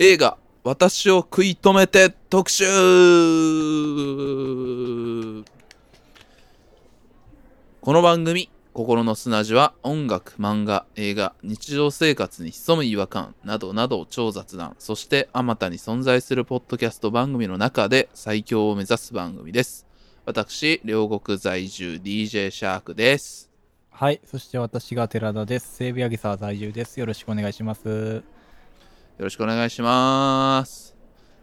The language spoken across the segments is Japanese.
映画「私を食い止めて特集」この番組「心の砂地」は音楽漫画映画日常生活に潜む違和感などなど超雑談そしてあまたに存在するポッドキャスト番組の中で最強を目指す番組です私両国在住 DJ シャークですはい。そして私が寺田です。西武八木沢在住です。よろしくお願いします。よろしくお願いします。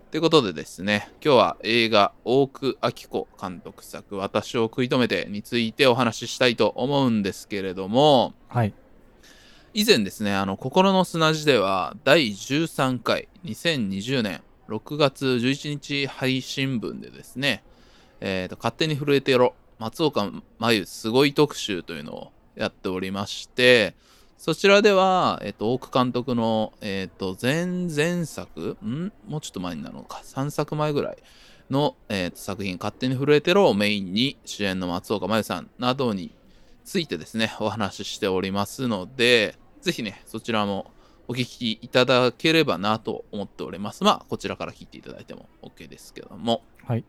ということでですね、今日は映画、大久明子監督作、私を食い止めてについてお話ししたいと思うんですけれども、はい。以前ですね、あの、心の砂地では、第13回、2020年6月11日配信分でですね、えっ、と、勝手に震えてやろ、松岡真優すごい特集というのをやっておりまして、そちらでは、えっ、と、大久監督の、えっ、と、前々作、ん？もうちょっと前になるのか、3作前ぐらいの、えーと作品、勝手に震えてろをメインに、主演の松岡真優さんなどについてですね、お話ししておりますので、ぜひね、そちらもお聞きいただければなと思っております。まあ、こちらから聞いていただいても OK ですけども。はい。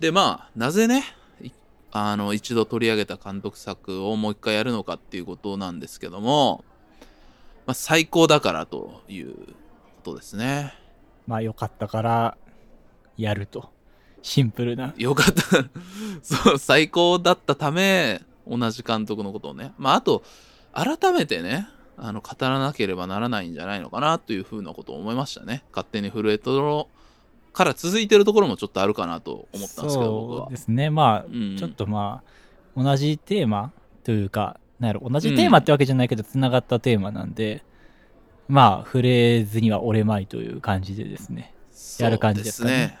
で、まあ、なぜね、いあの、一度取り上げた監督作をもう一回やるのかっていうことなんですけども、まあ、最高だからということですね。まあ、良かったから、やると。シンプルな。よかった。そう、最高だったため、同じ監督のことをね。まあ、あと、改めてね、あの、語らなければならないんじゃないのかなというふうなことを思いましたね。勝手に震えとろから続いてるところもちょっとあるかなと思ったんですけど、そうで。すね。まあ、うんちょっとまあ、同じテーマというか、なんやろ、同じテーマってわけじゃないけど、繋がったテーマなんで、まあ、触れずには折れまいという感じでですね。やる感じですかねね。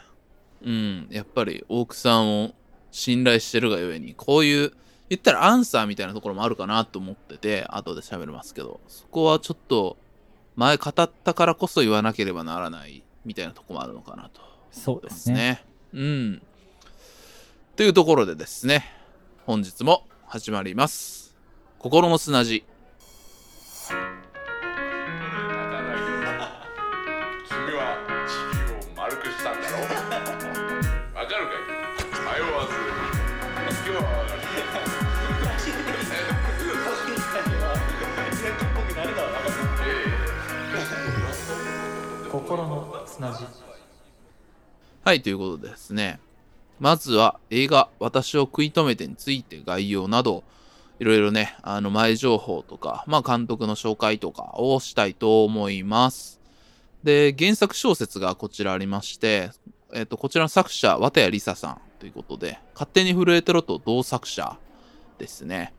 うん。やっぱり、大久さんを信頼してるがゆえに、こういう、言ったらアンサーみたいなところもあるかなと思ってて、後で喋りますけど、そこはちょっと、前語ったからこそ言わなければならないみたいなところもあるのかなとそうですすね。うん。というところでですね、本日も始まります。心の砂地。君は地球を丸くしたんだろ？う わかるかい？迷わず 行くわ 心の砂地。はい、ということでですね。まずは映画、私を食い止めてについて概要など、いろいろね、あの前情報とか、まあ監督の紹介とかをしたいと思います。で、原作小説がこちらありまして、えっ、と、こちらの作者、綿谷りささんということで、勝手に震えてろと同作者ですね。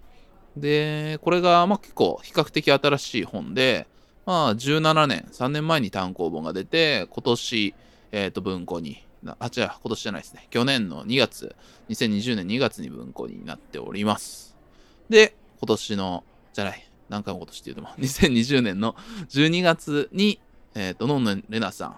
で、これが、まあ結構比較的新しい本で、まあ17年、3年前に単行本が出て、今年、えっ、と、文庫に、あ、違う、今年じゃないですね。去年の2月、2020年2月に文庫になっております。で、今年の、じゃない、何回も今年って言うても、2020年の12月に、えっ、と、のんのんれなさん、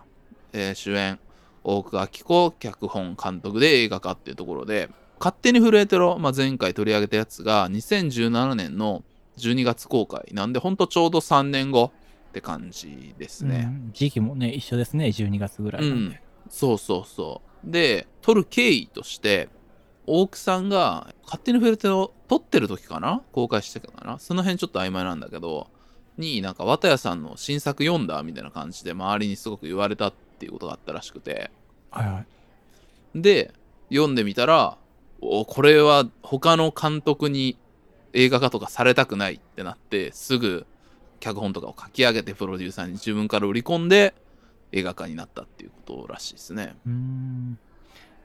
えー主演、大久明子、脚本、監督で映画化っていうところで、勝手に震えてろ、まあ、前回取り上げたやつが、2017年の12月公開なんで、ほんとちょうど3年後って感じですね。うん時期もね、一緒ですね。12月ぐらいなんで。そうそうそう。で、撮る経緯として、大久さんが勝手にフェルテを撮ってる時かな？公開してからかな？その辺ちょっと曖昧なんだけど、になんか綿谷さんの新作読んだみたいな感じで周りにすごく言われたっていうことがあったらしくて。はいはい。で、読んでみたら、おこれは他の監督に映画化とかされたくないってなって、すぐ脚本とかを書き上げてプロデューサーに自分から売り込んで映画化になったっていうことらしいですね。うーん。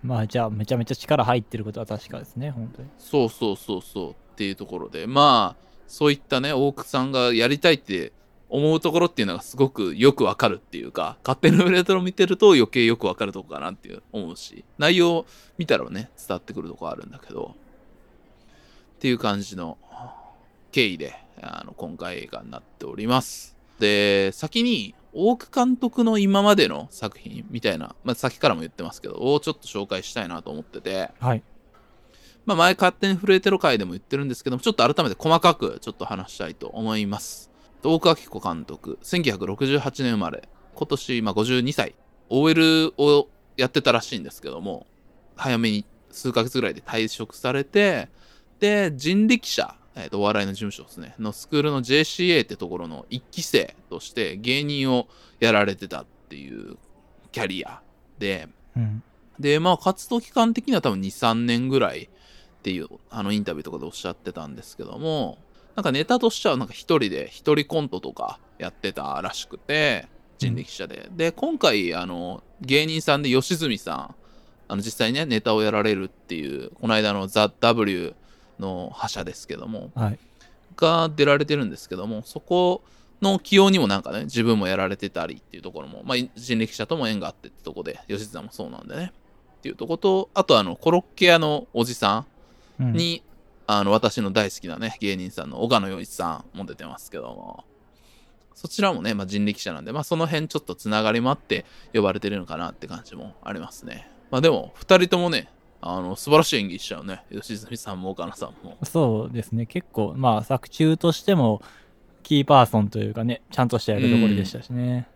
まあ、じゃあ、めちゃめちゃ力入ってることは確かですね、本当に。そうそうそうそうっていうところで、まあ、そういったね、大久さんがやりたいって思うところっていうのがすごくよくわかるっていうか、勝手にウレトロ見てると余計よくわかるとこかなっていう思うし、内容見たらね、伝わってくるとこあるんだけど、っていう感じの経緯で、あの、今回映画になっております。で、先に、大久監督の今までの作品みたいな、まあ、先からも言ってますけど、をちょっと紹介したいなと思ってて、はい。まあ、前勝手に震えてる回でも言ってるんですけども、ちょっと改めて細かくちょっと話したいと思います。大川明子監督、1968年生まれ。今年、まあ、52歳、OL をやってたらしいんですけども、早めに数ヶ月ぐらいで退職されて、で、人力車、えーと、お笑いの事務所ですね、のスクールの JCA ってところの一期生として芸人をやられてたっていうキャリアで、うん。で、まあ、活動期間的には多分2、3年ぐらいっていう、あの、インタビューとかでおっしゃってたんですけども、なんかネタとしては、なんか一人で、一人コントとかやってたらしくて、人力車で。で、今回、あの、芸人さんで吉住さん、あの、実際ね、ネタをやられるっていう、この間のザ・ W の覇者ですけども、はい。が出られてるんですけども、そこの起用にもなんかね、自分もやられてたりっていうところも、まあ、人力車とも縁があってってとこで、吉津さんもそうなんでね。っていうとこと、あとあの、コロッケ屋のおじさうんんに、あの、私の大好きなね、芸人さんの岡野洋一さんも出てますけども、そちらもね、まあ、人力車なんで、まあ、その辺ちょっとつながりもあって呼ばれてるのかなって感じもありますね。まあ、でも、二人ともね、あの、素晴らしい演技しちゃうね。吉住さんも岡野さんも。そうですね。結構、まあ、作中としても、キーパーソンというかね、ちゃんとした役どころでしたしね。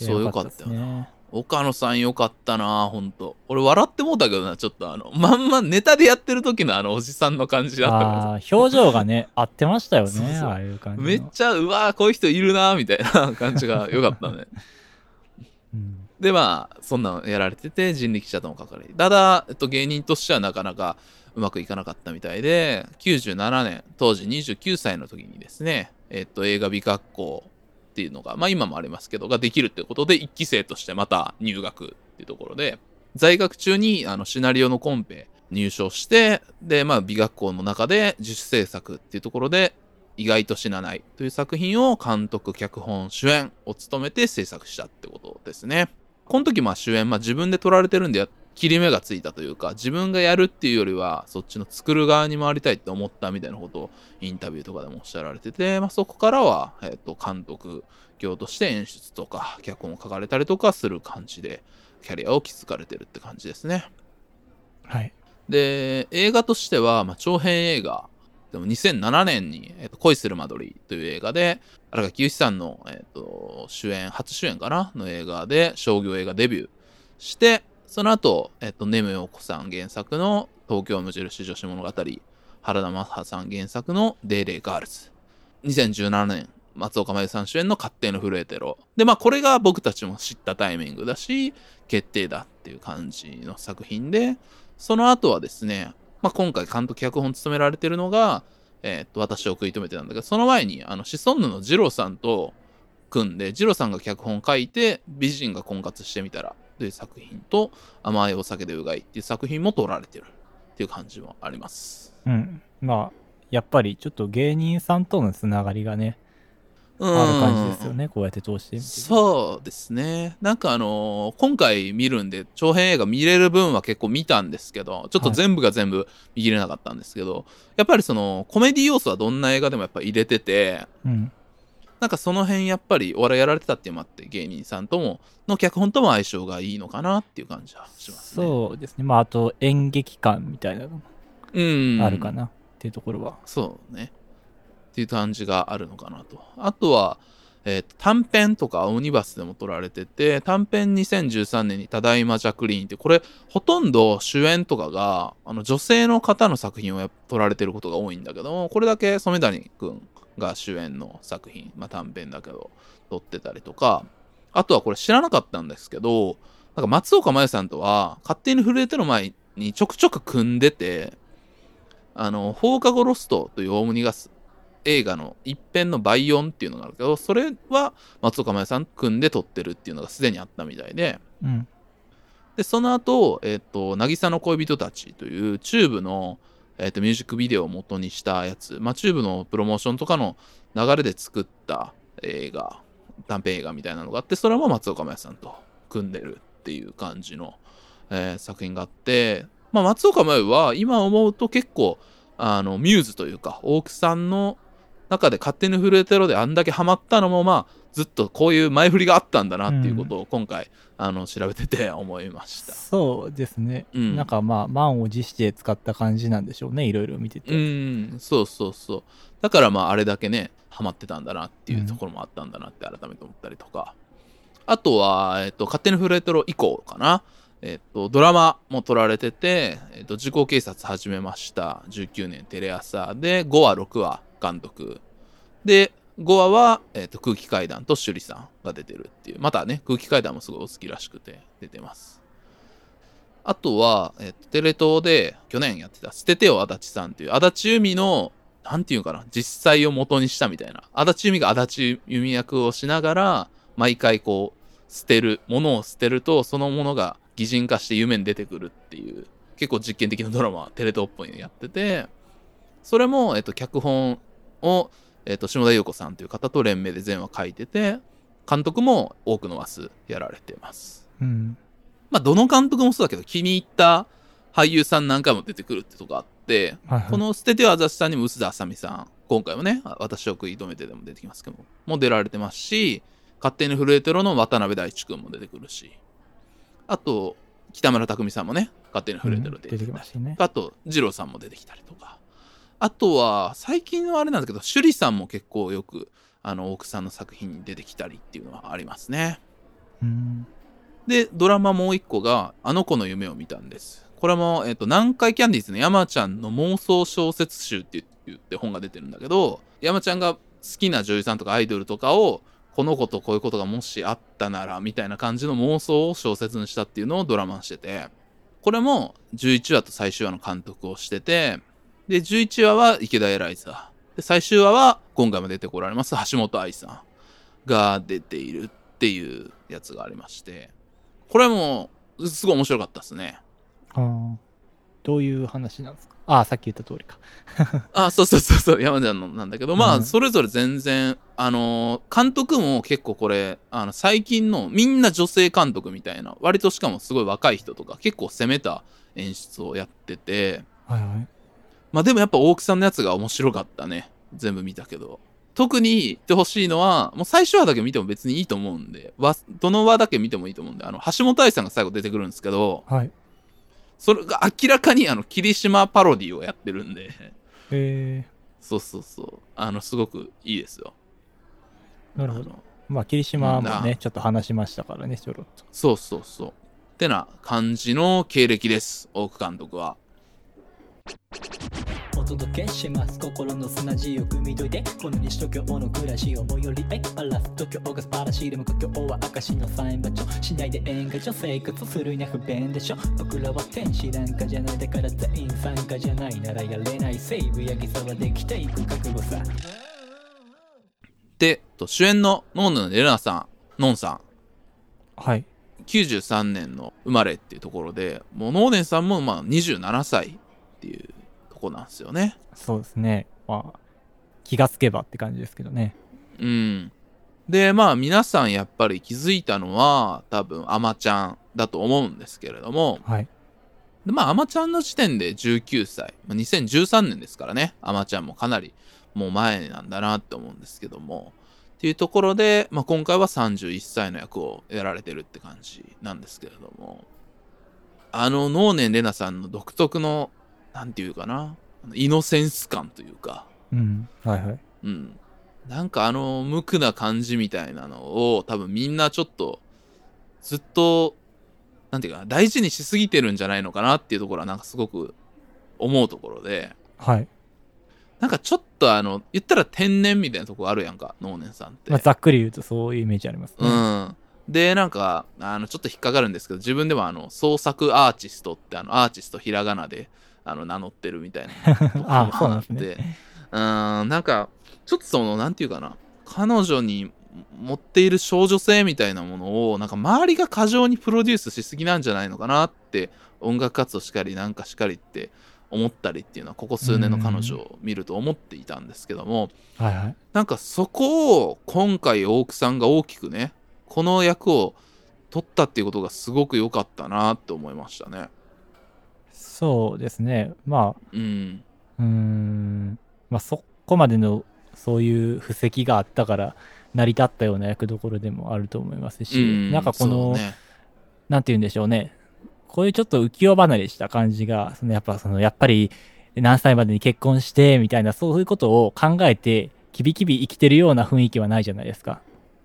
いやそうよかったよね。岡野さんよかったなほんと。俺笑ってもうたけどな、ちょっとあの、まんまネタでやってる時のあのおじさんの感じだったからああー、表情がね、合ってましたよね。そうそうああいう感じの。めっちゃ、うわーこういう人いるなみたいな感じがよかったね。うんで、まあ、そんなのやられてて、人力車とも関わり。ただ、えっと、芸人としてはなかなかうまくいかなかったみたいで、97年、当時29歳の時にですね、えっと、映画美学校っていうのが、まあ今もありますけど、ができるってことで、一期生としてまた入学っていうところで、在学中にあのシナリオのコンペ入賞して、で、まあ美学校の中で自主制作っていうところで、意外と死なないという作品を監督、脚本、主演を務めて制作したってことですね。この時まあ主演、まあ自分で撮られてるんで、切り目がついたというか、自分がやるっていうよりは、そっちの作る側に回りたいって思ったみたいなことをインタビューとかでもおっしゃられてて、まあそこからは、えっ、と、監督業として演出とか、脚本を書かれたりとかする感じで、キャリアを築かれてるって感じですね。はい。で、映画としては、まあ、長編映画。でも2007年に、えっと恋するマドリという映画で、新垣結衣さんの、えっと主演、初主演かな？の映画で商業映画デビューして、その後、えっと、ねむようこさん原作の東京無印女子物語、原田マハさん原作のでーれーガールズ。2017年、松岡茉優さん主演の勝手にふるえてろ。で、まあこれが僕たちも知ったタイミングだし、決定だっていう感じの作品で、その後はですね、まあ、今回監督脚本務められてるのが、えーっと、私を食い止めてたんだけど、その前に、あの、シソンヌのジローさんと組んで、ジローさんが脚本書いて、美人が婚活してみたら、という作品と、甘いお酒でうがいっていう作品も撮られてるっていう感じもあります。うん。まあ、やっぱりちょっと芸人さんとのつながりがね、ある感じですよね。こうやって通して。そうですね。なんかあのー今回見るんで、長編映画見れる分は結構見たんですけど、ちょっと全部が全部見切れなかったんですけど、やっぱりそのコメディ要素はどんな映画でもやっぱ入れてて、うん。なんかその辺やっぱりお笑いやられてたっていうのもあって、芸人さんとも、の脚本とも相性がいいのかなっていう感じはしますね。そうですね。まあ、あと演劇感みたいなのもう。うん。あるかなっていうところは。そうね。っていう感じがあるのかなと。あとは、えー短編とかオムニバスでも撮られてて、短編2013年にただいまジャクリーンって、これほとんど主演とかが、あの女性の方の作品を撮られてることが多いんだけども、これだけ染谷くんが主演の作品、まあ短編だけど、撮ってたりとか、あとはこれ知らなかったんですけど、なんか松岡茉優さんとは、勝手に震えての前にちょくちょく組んでて、あの、放課後ロストというオムニバス映画の一編の倍音っていうのがあるけど、それは松岡茉優さん組んで撮ってるっていうのがすでにあったみたいで、うん。で、その後、えっ、と、渚の恋人たちというチューブの、えっ、と、ミュージックビデオを元にしたやつ、まあ、チューブのプロモーションとかの流れで作った映画、短編映画みたいなのがあって、それも松岡茉優さんと組んでるっていう感じの、えー作品があって、まあ、松岡茉優は今思うと結構、あの、ミューズというか、大木さんの中で勝手に震えてろであんだけハマったのも、まあ、ずっとこういう前振りがあったんだなっていうことを今回、あの、調べてて思いました。そうですね。うんなんかまあ、満を持して使った感じなんでしょうね。いろいろ見てて。うん、そうそうそう。だからまああれだけね、ハマってたんだなっていうところもあったんだなって改めて思ったりとか。あとは、えっと、勝手にフレートロ以降かな。えっと、ドラマも撮られてて、えっと、時効警察始めました。19年テレ朝で、5話、6話監督。で、5話は、えっと、空気階段と趣里さんが出てるっていう。またね、空気階段もすごいお好きらしくて出てます。あとは、えっと、テレ東で去年やってた、捨ててよ足立さんっていう、足立由美の、なんていうかな、実際を元にしたみたいな。足立由美が足立由美役をしながら、毎回こう、捨てる、ものを捨てると、そのものが擬人化して夢に出てくるっていう、結構実験的なドラマ、テレ東っぽいのやってて、それも、えっと、脚本を、えっと、下田優子さんという方と連名で全話書いてて、監督も多くの話数やられてます。うん。まあ、どの監督もそうだけど、気に入った俳優さん何回も出てくるってとこあって、はいはいこの捨ててはあざしさんにも臼田あさみさん、今回もね、あ私を食い止めてでも出てきますけども、も出られてますし、勝手に震えてろの渡辺大地君も出てくるし、あと、北村匠海さんもね、勝手に震えてろうん出てきましたね。あと、二郎さんも出てきたりとか。あとは、最近はあれなんだけど、趣里さんも結構よく、あの、奥さんの作品に出てきたりっていうのはありますね。うん。で、ドラマもう一個が、あの子の夢を見たんです。これも、えっ、と、南海キャンディーズの山ちゃんの妄想小説集って言って本が出てるんだけど、山ちゃんが好きな女優さんとかアイドルとかを、この子とこういうことがもしあったなら、みたいな感じの妄想を小説にしたっていうのをドラマにしてて、これも11話と最終話の監督をしてて、で、11話は池田エライザー。で、最終話は今回も出てこられます橋本愛さんが出ているっていうやつがありまして、これもすごい面白かったですね。あーどういう話なんですか？ああ、さっき言った通りか。あ、そうそうそうそう、山ちゃんのなんだけど、まあ、うんそれぞれ全然、あのー監督も結構これ、あの、最近のみんな女性監督みたいな、割としかもすごい若い人とか、結構攻めた演出をやってて、はいはい。まあでもやっぱ大木さんのやつが面白かったね。全部見たけど。特に言ってほしいのは、もう最初話だけ見ても別にいいと思うんで、わどの話だけ見てもいいと思うんで、あの、橋本愛さんが最後出てくるんですけど、はい。それが明らかにあの、霧島パロディをやってるんで、えそうそうそう。あの、すごくいいですよ。ー、なるほど。まあ、霧島もうんね、ちょっと話しましたからね、ちょろっと。そうそうそう。ってな感じの経歴です、大久監督は。お届けします。心の砂地を汲み解いてこの西東京の暮らしを最寄りへバラす東京が素晴らしいでも故郷は証のサイン場所。しないで演歌上生活するには不便でしょ。僕らは天使なんかじゃないだから全員参加じゃないならやれない。セーブやぎさはできていく覚悟さ。で、と主演のノーヌのレナさん、ノンさん。はい。93年の生まれっていうところで、もうノーネンさんもまあ27歳っていうとこなんですよね。そうですね。まあ、気がつけばって感じですけどね。うん。で、まあ皆さんやっぱり気づいたのは多分アマちゃんだと思うんですけれども、はい。でまあアマちゃんの時点で19歳、まあ、2013年ですからね、アマちゃんもかなりもう前なんだなって思うんですけども、っていうところで、まあ今回は31歳の役をやられてるって感じなんですけれども、あの能年レナさんの独特の、なんていうかな、イノセンス感というか、うん。はいはい。うん。なんかあの、無垢な感じみたいなのを、多分みんなちょっと、ずっと、なんていうかな、大事にしすぎてるんじゃないのかなっていうところは、なんかすごく思うところで、はい。なんかちょっとあの、言ったら天然みたいなとこあるやんか、能年さんって。まあ、ざっくり言うとそういうイメージありますね。うん。で、なんか、あの、ちょっと引っかかるんですけど、自分でもあの、創作アーティストって、あの、アーティストひらがなで、あの、名乗ってるみたいな。ところもあそうなんですね。あってうーん、なんか、ちょっとその、なんていうかな、彼女に持っている少女性みたいなものを、なんか周りが過剰にプロデュースしすぎなんじゃないのかなって、音楽活動しかり、なんかしかりって思ったりっていうのは、ここ数年の彼女を見ると思っていたんですけども、はいはい。なんかそこを今回大久さんが大きくね、この役を取ったっていうことがすごく良かったなって思いましたね。そうですね。まあ、うん。うーん、まあ、そこまでのそういう布石があったから成り立ったような役どころでもあると思いますし、うんなんかこの、ねなんて言うんでしょうね。こういうちょっと浮世離れした感じが、そのやっぱその、やっぱり何歳までに結婚して、みたいな、そういうことを考えて、キビキビ生きてるような雰囲気はないじゃないですか。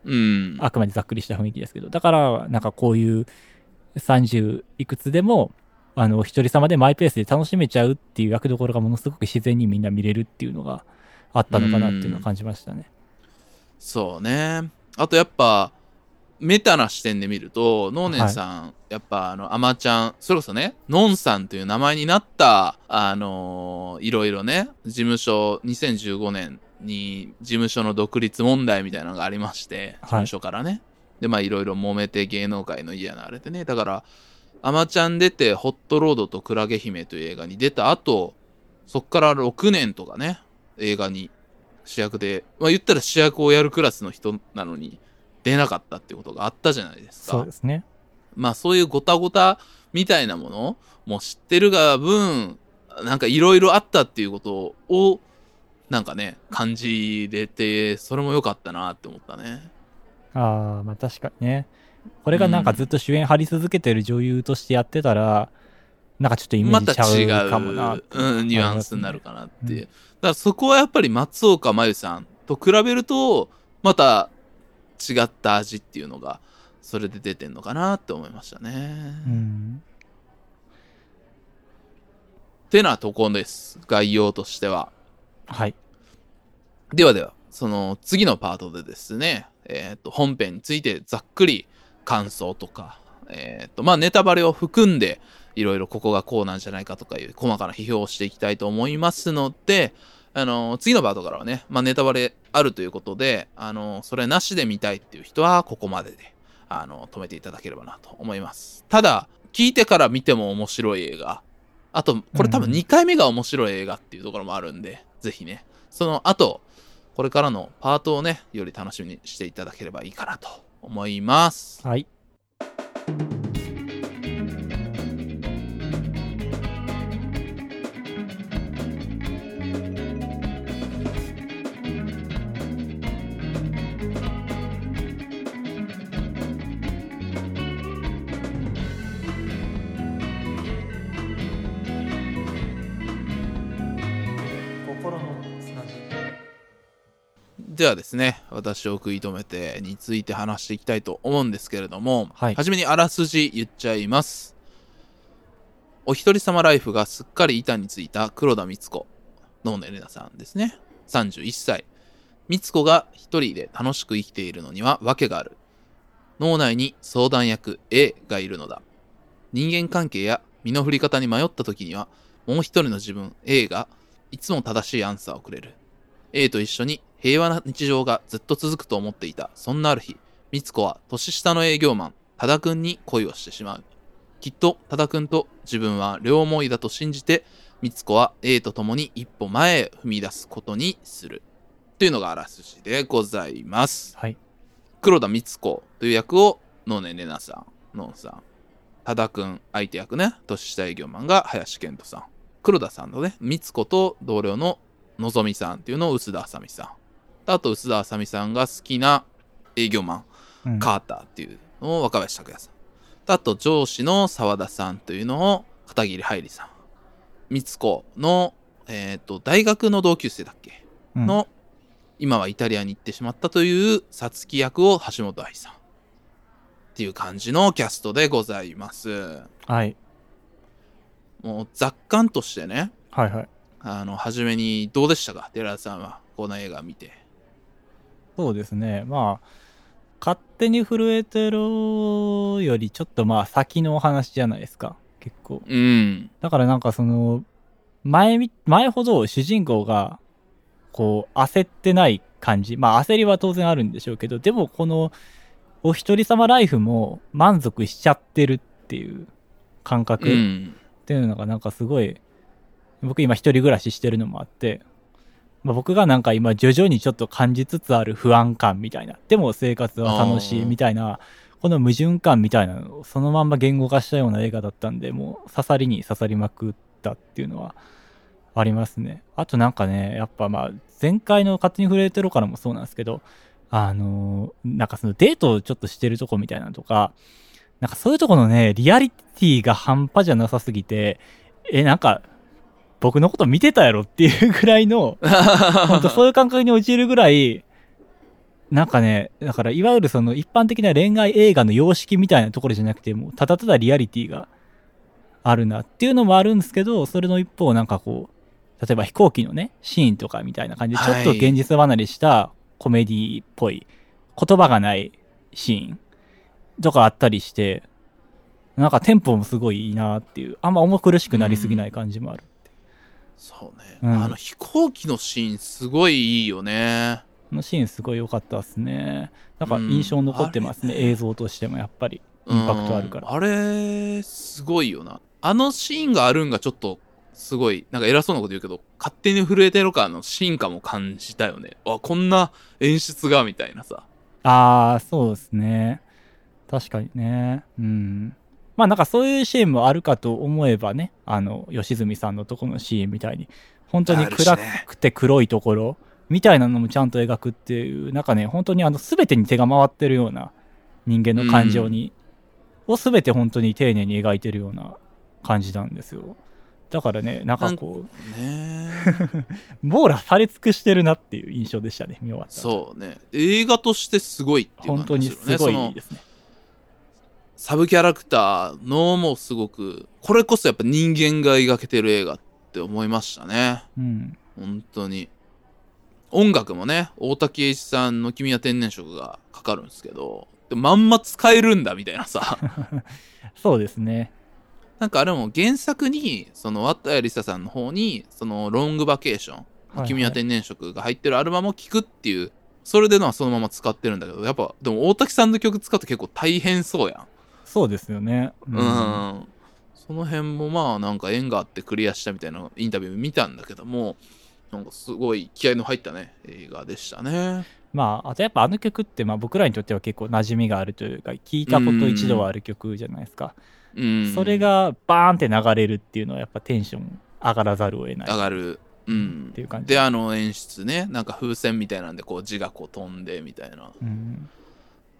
うん。あくまでざっくりした雰囲気ですけど。だから、なんかこういう30いくつでも、あの、お一人様でマイペースで楽しめちゃうっていう役どころがものすごく自然にみんな見れるっていうのがあったのかなっていうのを感じましたね。そうね。あとやっぱ、メタな視点で見ると、ノーネンさん、やっぱあの、アマちゃん、それこそね、ノンさんという名前になった、あのーいろいろね、事務所、2015年に事務所の独立問題みたいなのがありまして、事務所からね。で、まあいろいろ揉めて芸能界の家になれてね。だから、アマちゃん出て、ホットロードとクラゲ姫という映画に出た後、そっから6年とかね、映画に主役で、まあ言ったら主役をやるクラスの人なのに出なかったってことがあったじゃないですかそうで。すね。まあそういうごたごたみたいなものも知ってるが分、なんかいろいろあったっていうことを、なんかね、感じれて、それも良かったなって思ったね。ああ、まあ確かにね。これがなんかずっと主演張り続けてる女優としてやってたら、なんかちょっとイメージちうかもなう、うん、ニュアンスになるかなっていう。うんだからそこはやっぱり松岡真優さんと比べると、また違った味っていうのが、それで出てんのかなって思いましたね。うん。てなとこです。概要としては。はい。ではでは、その次のパートでですね、えっ、と、本編についてざっくり感想とか、えっ、と、まあ、ネタバレを含んで、いろいろここがこうなんじゃないかとかいう細かな批評をしていきたいと思いますので、あの次のパートからはね、まあ、ネタバレあるということで、あのそれなしで見たいっていう人はここまでで、あの止めていただければなと思います。ただ、聞いてから見ても面白い映画、あと、これ多分うん2回目が面白い映画っていうところもあるんで、ぜひね、その後、これからのパートをね、より楽しみにしていただければいいかなと思います。はい。ではですね、私を食い止めてについて話していきたいと思うんですけれども、はいじめにあらすじ言っちゃいます。お一人様ライフがすっかり板についた黒田光子、ノーネレナさんですね。31歳。光子が一人で楽しく生きているのには訳がある。脳内に相談役 A がいるのだ。人間関係や身の振り方に迷った時には、もう一人の自分 A がいつも正しいアンサーをくれる。A と一緒に平和な日常がずっと続くと思っていた。そんなある日、美津子は年下の営業マン、多田くんに恋をしてしまう。きっと多田くんと自分は両思いだと信じて、美津子は A と共に一歩前へ踏み出すことにする。というのがあらすじでございます。はい。黒田光子という役を能年玲奈さん、ノンさん。多田くん、相手役ね、年下営業マンが林健人さん。黒田さんのね、光子と同僚ののぞみさんっていうのを薄田あさみさん。あと薄田あさみさんが好きな営業マン、うんカーターっていうのを若林拓也さん。あと上司の沢田さんというのを片桐はいりさん。光子の、えっ、と、大学の同級生だっけ？うんの、今はイタリアに行ってしまったというさつき役を橋本愛さん。っていう感じのキャストでございます。はい。もう雑感としてね、はいはい。あの、初めにどうでしたか？寺田さんは、この映画見て。そうですね。まあ、勝手に震えてるよりちょっとまあ先のお話じゃないですか。結構。うん。だからなんかその、前み、前ほど主人公が、こう、焦ってない感じ。まあ焦りは当然あるんでしょうけど、でもこの、お一人様ライフも満足しちゃってるっていう感覚。うん。っていうのがなんかすごい、僕今一人暮らししてるのもあって、まあ、僕がなんか今徐々にちょっと感じつつある不安感みたいな、でも生活は楽しいみたいな、この矛盾感みたいなのをそのまんま言語化したような映画だったんで、もう刺さりに刺さりまくったっていうのはありますね。あとなんかね、やっぱまあ前回の勝手に触れてるからもそうなんですけど、あのーなんかそのデートをちょっとしてるとこみたいなのとか、なんかそういうとこのね、リアリティが半端じゃなさすぎて、え、なんか、僕のこと見てたやろっていうぐらいの、本当そういう感覚に陥るぐらい、なんかね、だからいわゆるその一般的な恋愛映画の様式みたいなところじゃなくて、もうただただリアリティがあるなっていうのもあるんですけど、それの一方なんかこう、例えば飛行機のね、シーンとかみたいな感じで、ちょっと現実離れしたコメディっぽい、言葉がないシーンとかあったりして、なんかテンポもすごいいいなっていう、あんま重苦しくなりすぎない感じもある。そうね、うんあの飛行機のシーンすごいいいよねこのシーンすごい良かったですね。なんか印象残ってますね、うんね映像としてもやっぱり。インパクトあるからうんあれすごいよなあのシーンがあるんがちょっとすごいなんか偉そうなこと言うけど勝手に震えてるかの進化も感じたよねあこんな演出がみたいなさああ、そうですね。確かにね。うん。まあなんかそういうシーンもあるかと思えばね、あの、吉住さんのとこのシーンみたいに、本当に暗ねくて黒いところみたいなのもちゃんと描くっていう、なんかね、本当にあの、すべてに手が回ってるような人間の感情に、をすべて本当に丁寧に描いてるような感じなんですよ。だからね、なんかこう、ね。網羅され尽くしてるなっていう印象でしたね、見終わったらそうね。映画としてすごいっていう本当に感じするね。すごいですね。サブキャラクターのもすごくこれこそやっぱ人間が描けてる映画って思いましたね。うん。本当に。音楽もね大滝栄一さんの「君は天然色」がかかるんですけどでまんま使えるんだみたいなさ。そうですね。なんかあれも原作にその綿谷りささんの方にそのロングバケーションいはい。君は天然色が入ってるアルバムを聴くっていうそれでのはそのまま使ってるんだけどやっぱでも大滝さんの曲使って結構大変そうやんそうですよね。うん、その辺もまあなんか縁があってクリアしたみたいなインタビュー見たんだけどもなんかすごい気合の入ったね映画でしたね。まあ、あとやっぱあの曲って、まあ僕らにとっては結構馴染みがあるというか、聞いたこと一度はある曲じゃないですか。うん。それがバーンって流れるっていうのはやっぱテンション上がらざるを得ない。上がる。うん。っていう感じ。であの演出ねなんか風船みたいなんでこう字がこう飛んでみたいな。うん。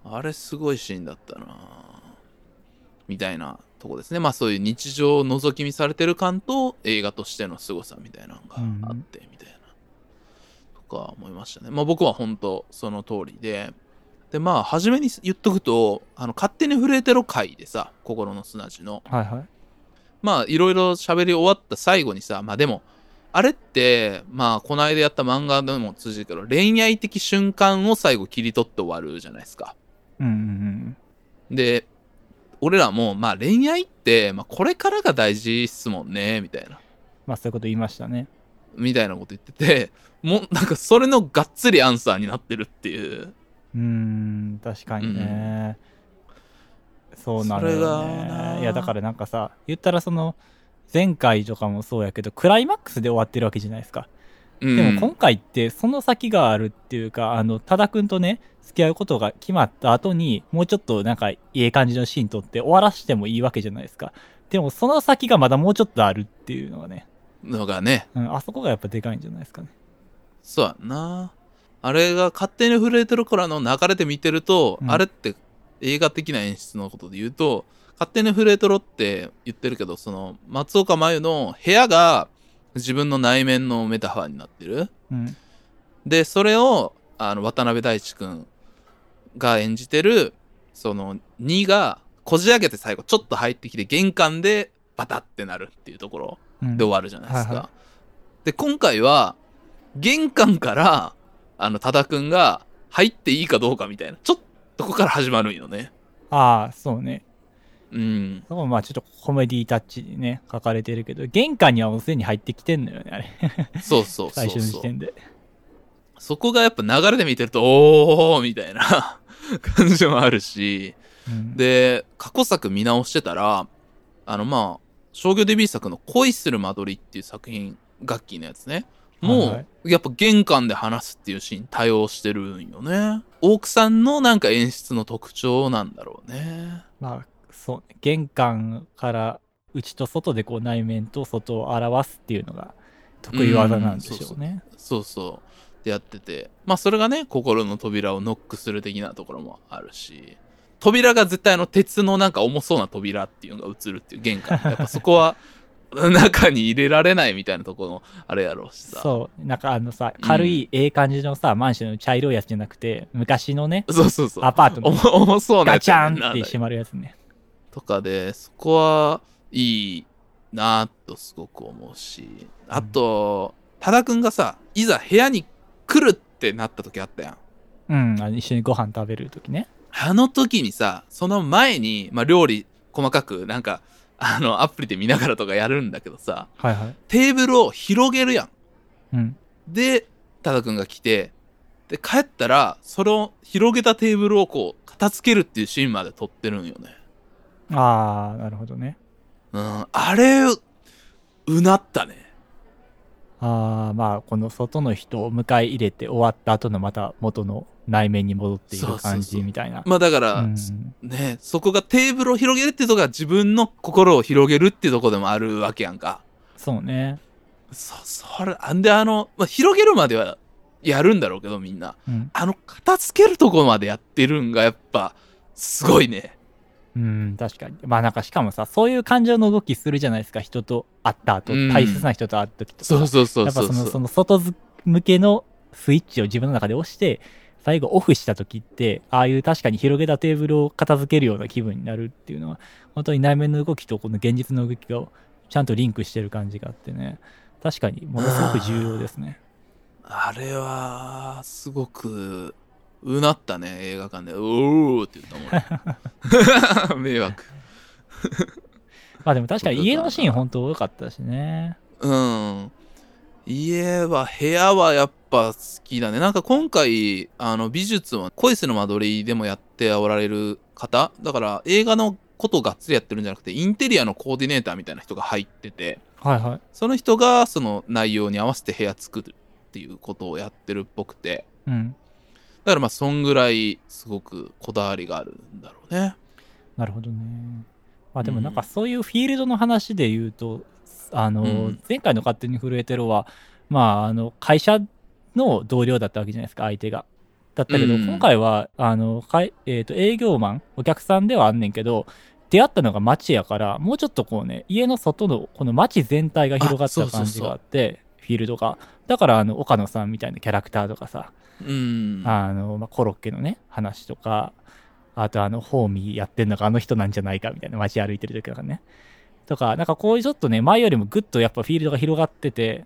あれすごいシーンだったなみたいなとこですね。まあそういう日常を覗き見されてる感と映画としての凄さみたいなのがあってみたいな、とか思いましたね。まあ僕は本当その通りで。でまあ初めに言っとくとあの勝手に震えてろ回でさ心の砂地の。はいはい。まあいろいろ喋り終わった最後にさまあでもあれってまあこの間やった漫画でも通じるけど恋愛的瞬間を最後切り取って終わるじゃないですか。うんうん。で俺らもまあ恋愛って、まあ、これからが大事っすもんねみたいなまあそういうこと言いましたね。みたいなこと言っててもうなんかそれのがっつりアンサーになってるっていううーん、確かにね。そうなのそれがよなね。いやだからなんかさ、言ったらその、前回とかもそうやけど、クライマックスで終わってるわけじゃないですか。うん。でも今回ってその先があるっていうか、あの、多田くんとね、付き合うことが決まった後に、もうちょっとなんかいい感じのシーン撮って終わらしてもいいわけじゃないですか。でもその先がまだもうちょっとあるっていうのがね、のがね。うん、あそこがやっぱでかいんじゃないですかね。そうやんな。あれが勝手に震えてるからの流れで見てると、うん。あれって映画的な演出のことで言うと勝手に震えてろって言ってるけどその松岡真優の部屋が自分の内面のメタファーになってるうん。でそれをあの渡辺大知君が演じてるその2がこじ開けて最後ちょっと入ってきて玄関でバタってなるっていうところうんで終わるじゃないですか。はいはで今回は玄関からあの多田くんが入っていいかどうかみたいなちょっとこから始まるんよね。ああ、そうね。うん。そこもまあちょっとコメディタッチにね、書かれてるけど、玄関にはもうすでに入ってきてんのよね、あれ。そうそうそ最初のうそう。時点で。そこがやっぱ流れで見てるとおーみたいな 感じもあるし。うん、で、過去作見直してたら、あのまあ、商業デビュー作の恋する間取りっていう作品、楽器のやつね。もう、やっぱ玄関で話すっていうシーン多用してるんよね。奥さんのなんか演出の特徴なんだろうね。まあ、そ。玄関から内と外でこう内面と外を表すっていうのが得意技なんでしょうね。そうそう。でやってて。まあそれがね、心の扉をノックする的なところもあるし、扉が絶対あの鉄のなんか重そうな扉っていうのが映るっていう玄関。やっぱそこは、中に入れられないみたいなとこのあれやろうしさそう。なんかあのさ、軽いええ感じのさ、マンションの茶色いやつじゃなくて、昔のね、そうそうそうアパートの重重そうなやつガチャンって閉まるやつね。とかでそこはいいなとすごく思うしあと多田くんがさいざ部屋に来るってなった時あったやんうん、一緒にご飯食べるときね。あの時にさその前に、まあ、料理細かくなんかあのアプリで見ながらとかやるんだけどさはいはい。テーブルを広げるやんうん。で多田くんが来てで帰ったらその広げたテーブルをこう片付けるっていうシーンまで撮ってるんよねああ、なるほどね。うんあれうなったねああ、まあ、この外の人を迎え入れて終わった後のまた元の内面に戻っている感じみたいな。まあだから、うんねそこがテーブルを広げるっていうとこが自分の心を広げるっていうとこでもあるわけやんかそうね。そそれあんであの、まあ、広げるまではやるんだろうけどみんなうん。あの片付けるとこまでやってるんがやっぱすごいねうん、確かに。まあなんかしかもさ、そういう感情の動きするじゃないですか、人と会った後、うん大切な人と会った時とか。そうそうそうやっぱそうそうそのその外向けのスイッチを自分の中で押して、最後オフした時って、ああいう確かに広げたテーブルを片付けるような気分になるっていうのは、本当に内面の動きとこの現実の動きがちゃんとリンクしてる感じがあってね、確かにものすごく重要ですね。あれはすごくうなったね映画館で「おお!」って言ったもん 迷惑 まあでも確かに家のシーン本当多かったしね。うん。家は、部屋はやっぱ好きだね。なんか今回、あの、美術は恋する間取りでもやっておられる方だから映画のことをがっつりやってるんじゃなくて、インテリアのコーディネーターみたいな人が入ってて、はいはい。その人がその内容に合わせて部屋作るっていうことをやってるっぽくて、うん。だからまあ、そんぐらいすごくこだわりがあるんだろうね。なるほどね。まあでもなんかそういうフィールドの話で言うと、あの、うん前回の勝手に震えてるは、まああの、会社の同僚だったわけじゃないですか、相手が。だったけど、うん今回は、あの、かいえっ、と、営業マン、お客さんではあんねんけど、出会ったのが街やから、もうちょっとこうね、家の外の、この街全体が広がったあそうそうそう感じがあって、フィールドが。だから、あの、岡野さんみたいなキャラクターとかさ、うん。あの、まあ、コロッケのね、話とか、あとあの、ホーミーやってんのがあの人なんじゃないかみたいな街歩いてる時とかね。とか、なんかこういうちょっとね、前よりもぐっとやっぱフィールドが広がってて、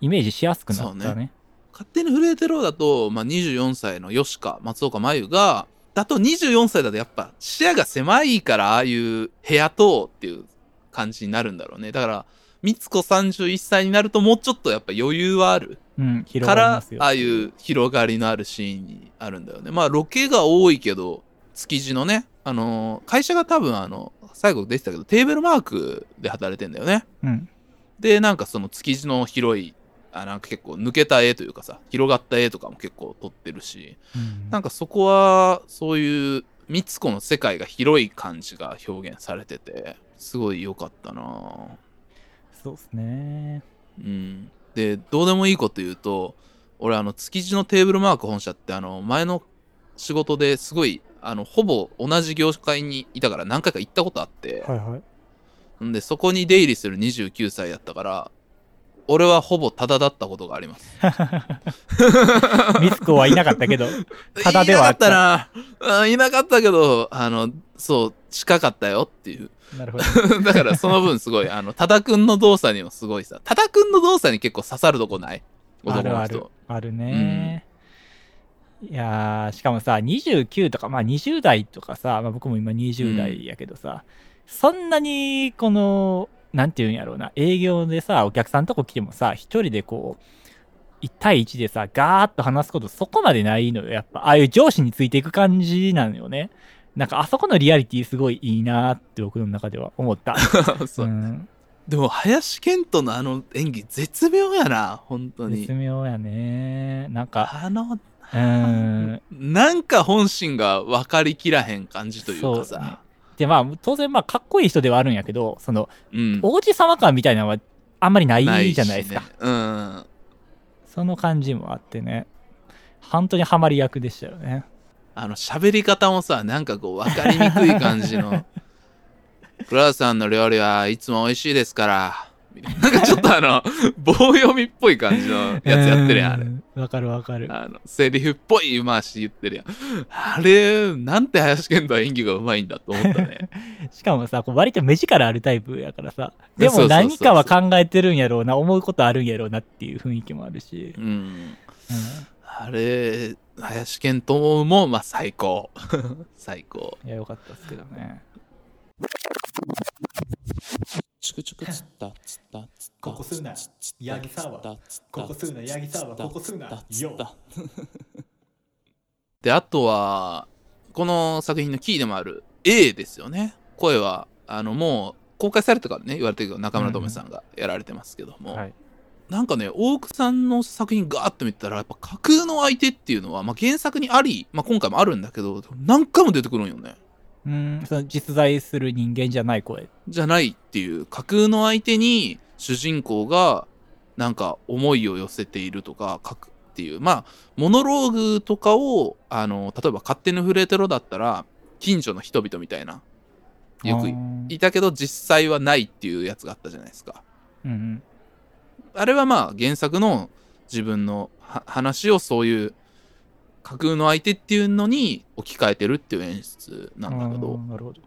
イメージしやすくなったそうね。勝手に震えてろだと、まあ、24歳の吉川松岡真優がだと24歳だとやっぱ視野が狭いからああいう部屋とっていう感じになるんだろうねだから光子31歳になるともうちょっとやっぱ余裕はある。うん、広から。ああいう広がりのあるシーンにあるんだよね。まあロケが多いけど築地のねあの会社が多分あの最後出てたけどテーブルマークで働いてんだよね。うん。でなんかその築地の広いあなんか結構抜けた絵というかさ広がった絵とかも結構撮ってるしうん。なんかそこはそういう光子の世界が広い感じが表現されててすごい良かったなそうですね。うんでどうでもいいこと言うと俺あの築地のテーブルマーク本社ってあの前の仕事ですごいあのほぼ同じ業界にいたから何回か行ったことあって、はいはい。んでそこに出入りする29歳だったから俺はほぼタダだったことがありますミツコはいなかったけど、タダではあったいなかったな。うんいなかったけど、あの、そう、近かったよっていう。なるほど。だからその分すごい、あの、タダくんの動作にもすごいさ、タダくんの動作に結構刺さるとこない？あ男の人。るある。あるね。いやーしかもさ、29とか、まあ20代とかさ、まあ僕も今20代やけどさ、そんなに、この、なんていうんやろうな、営業でさ、お客さんとこ来てもさ、一人でこう、1対1でさ、ガーッと話すことそこまでないのよ。やっぱ、ああいう上司についていく感じなのよね。なんかあそこのリアリティすごいいいなって僕の中では思った。そううん、でも、林遣都のあの演技絶妙やな、本当に絶。妙やね。なんか、あの、うん、なんか本心が分かりきらへん感じというかそうねさ。で、まあ、当然、まあ、かっこいい人ではあるんやけど、その、うん。王子様感みたいなのはあんまりないしじゃないですか。ねうん。その感じもあってね。本当にハマり役でしたよね。あの、喋り方もさ、なんかこう、分かりにくい感じの。黒田さんの料理はいつも美味しいですから。ななんかちょっとあの、棒読みっぽい感じのやつやってるやん、あれ。うんわかるわかる。あの、セリフっぽい回し言ってるやん。あれ、なんて林健人は演技がうまいんだと思ったね。しかもさ、こう割と目力あるタイプやからさ。でも何かは考えてるんやろうな、思うことあるんやろうなっていう雰囲気もあるし。うん。うんあれ、林健人も、まあ最高。最高。いや、よかったですけどね。チクチクつったつったつったここすな。ヤギサワここすな。ヤギサワここすな。よ。であとはこの作品のキーでもある A ですよね。声はあのもう公開されたからね言われてるけど中村智さんがやられてますけども、はい。なんかね大久さんの作品ガーッと見てたらやっぱ架空の相手っていうのは、まあ、原作にあり、まあ、今回もあるんだけど何回も出てくるんよねうん、その実在する人間じゃない声。じゃないっていう架空の相手に主人公がなんか思いを寄せているとか書くっていうまあモノローグとかをあの例えば「勝手に触れてろ」だったら近所の人々みたいなよくいたけど実際はないっていうやつがあったじゃないですかうんうん。あれはまあ原作の自分のは話をそういう架空の相手っていうのに置き換えてるっていう演出なんだけどなるほど。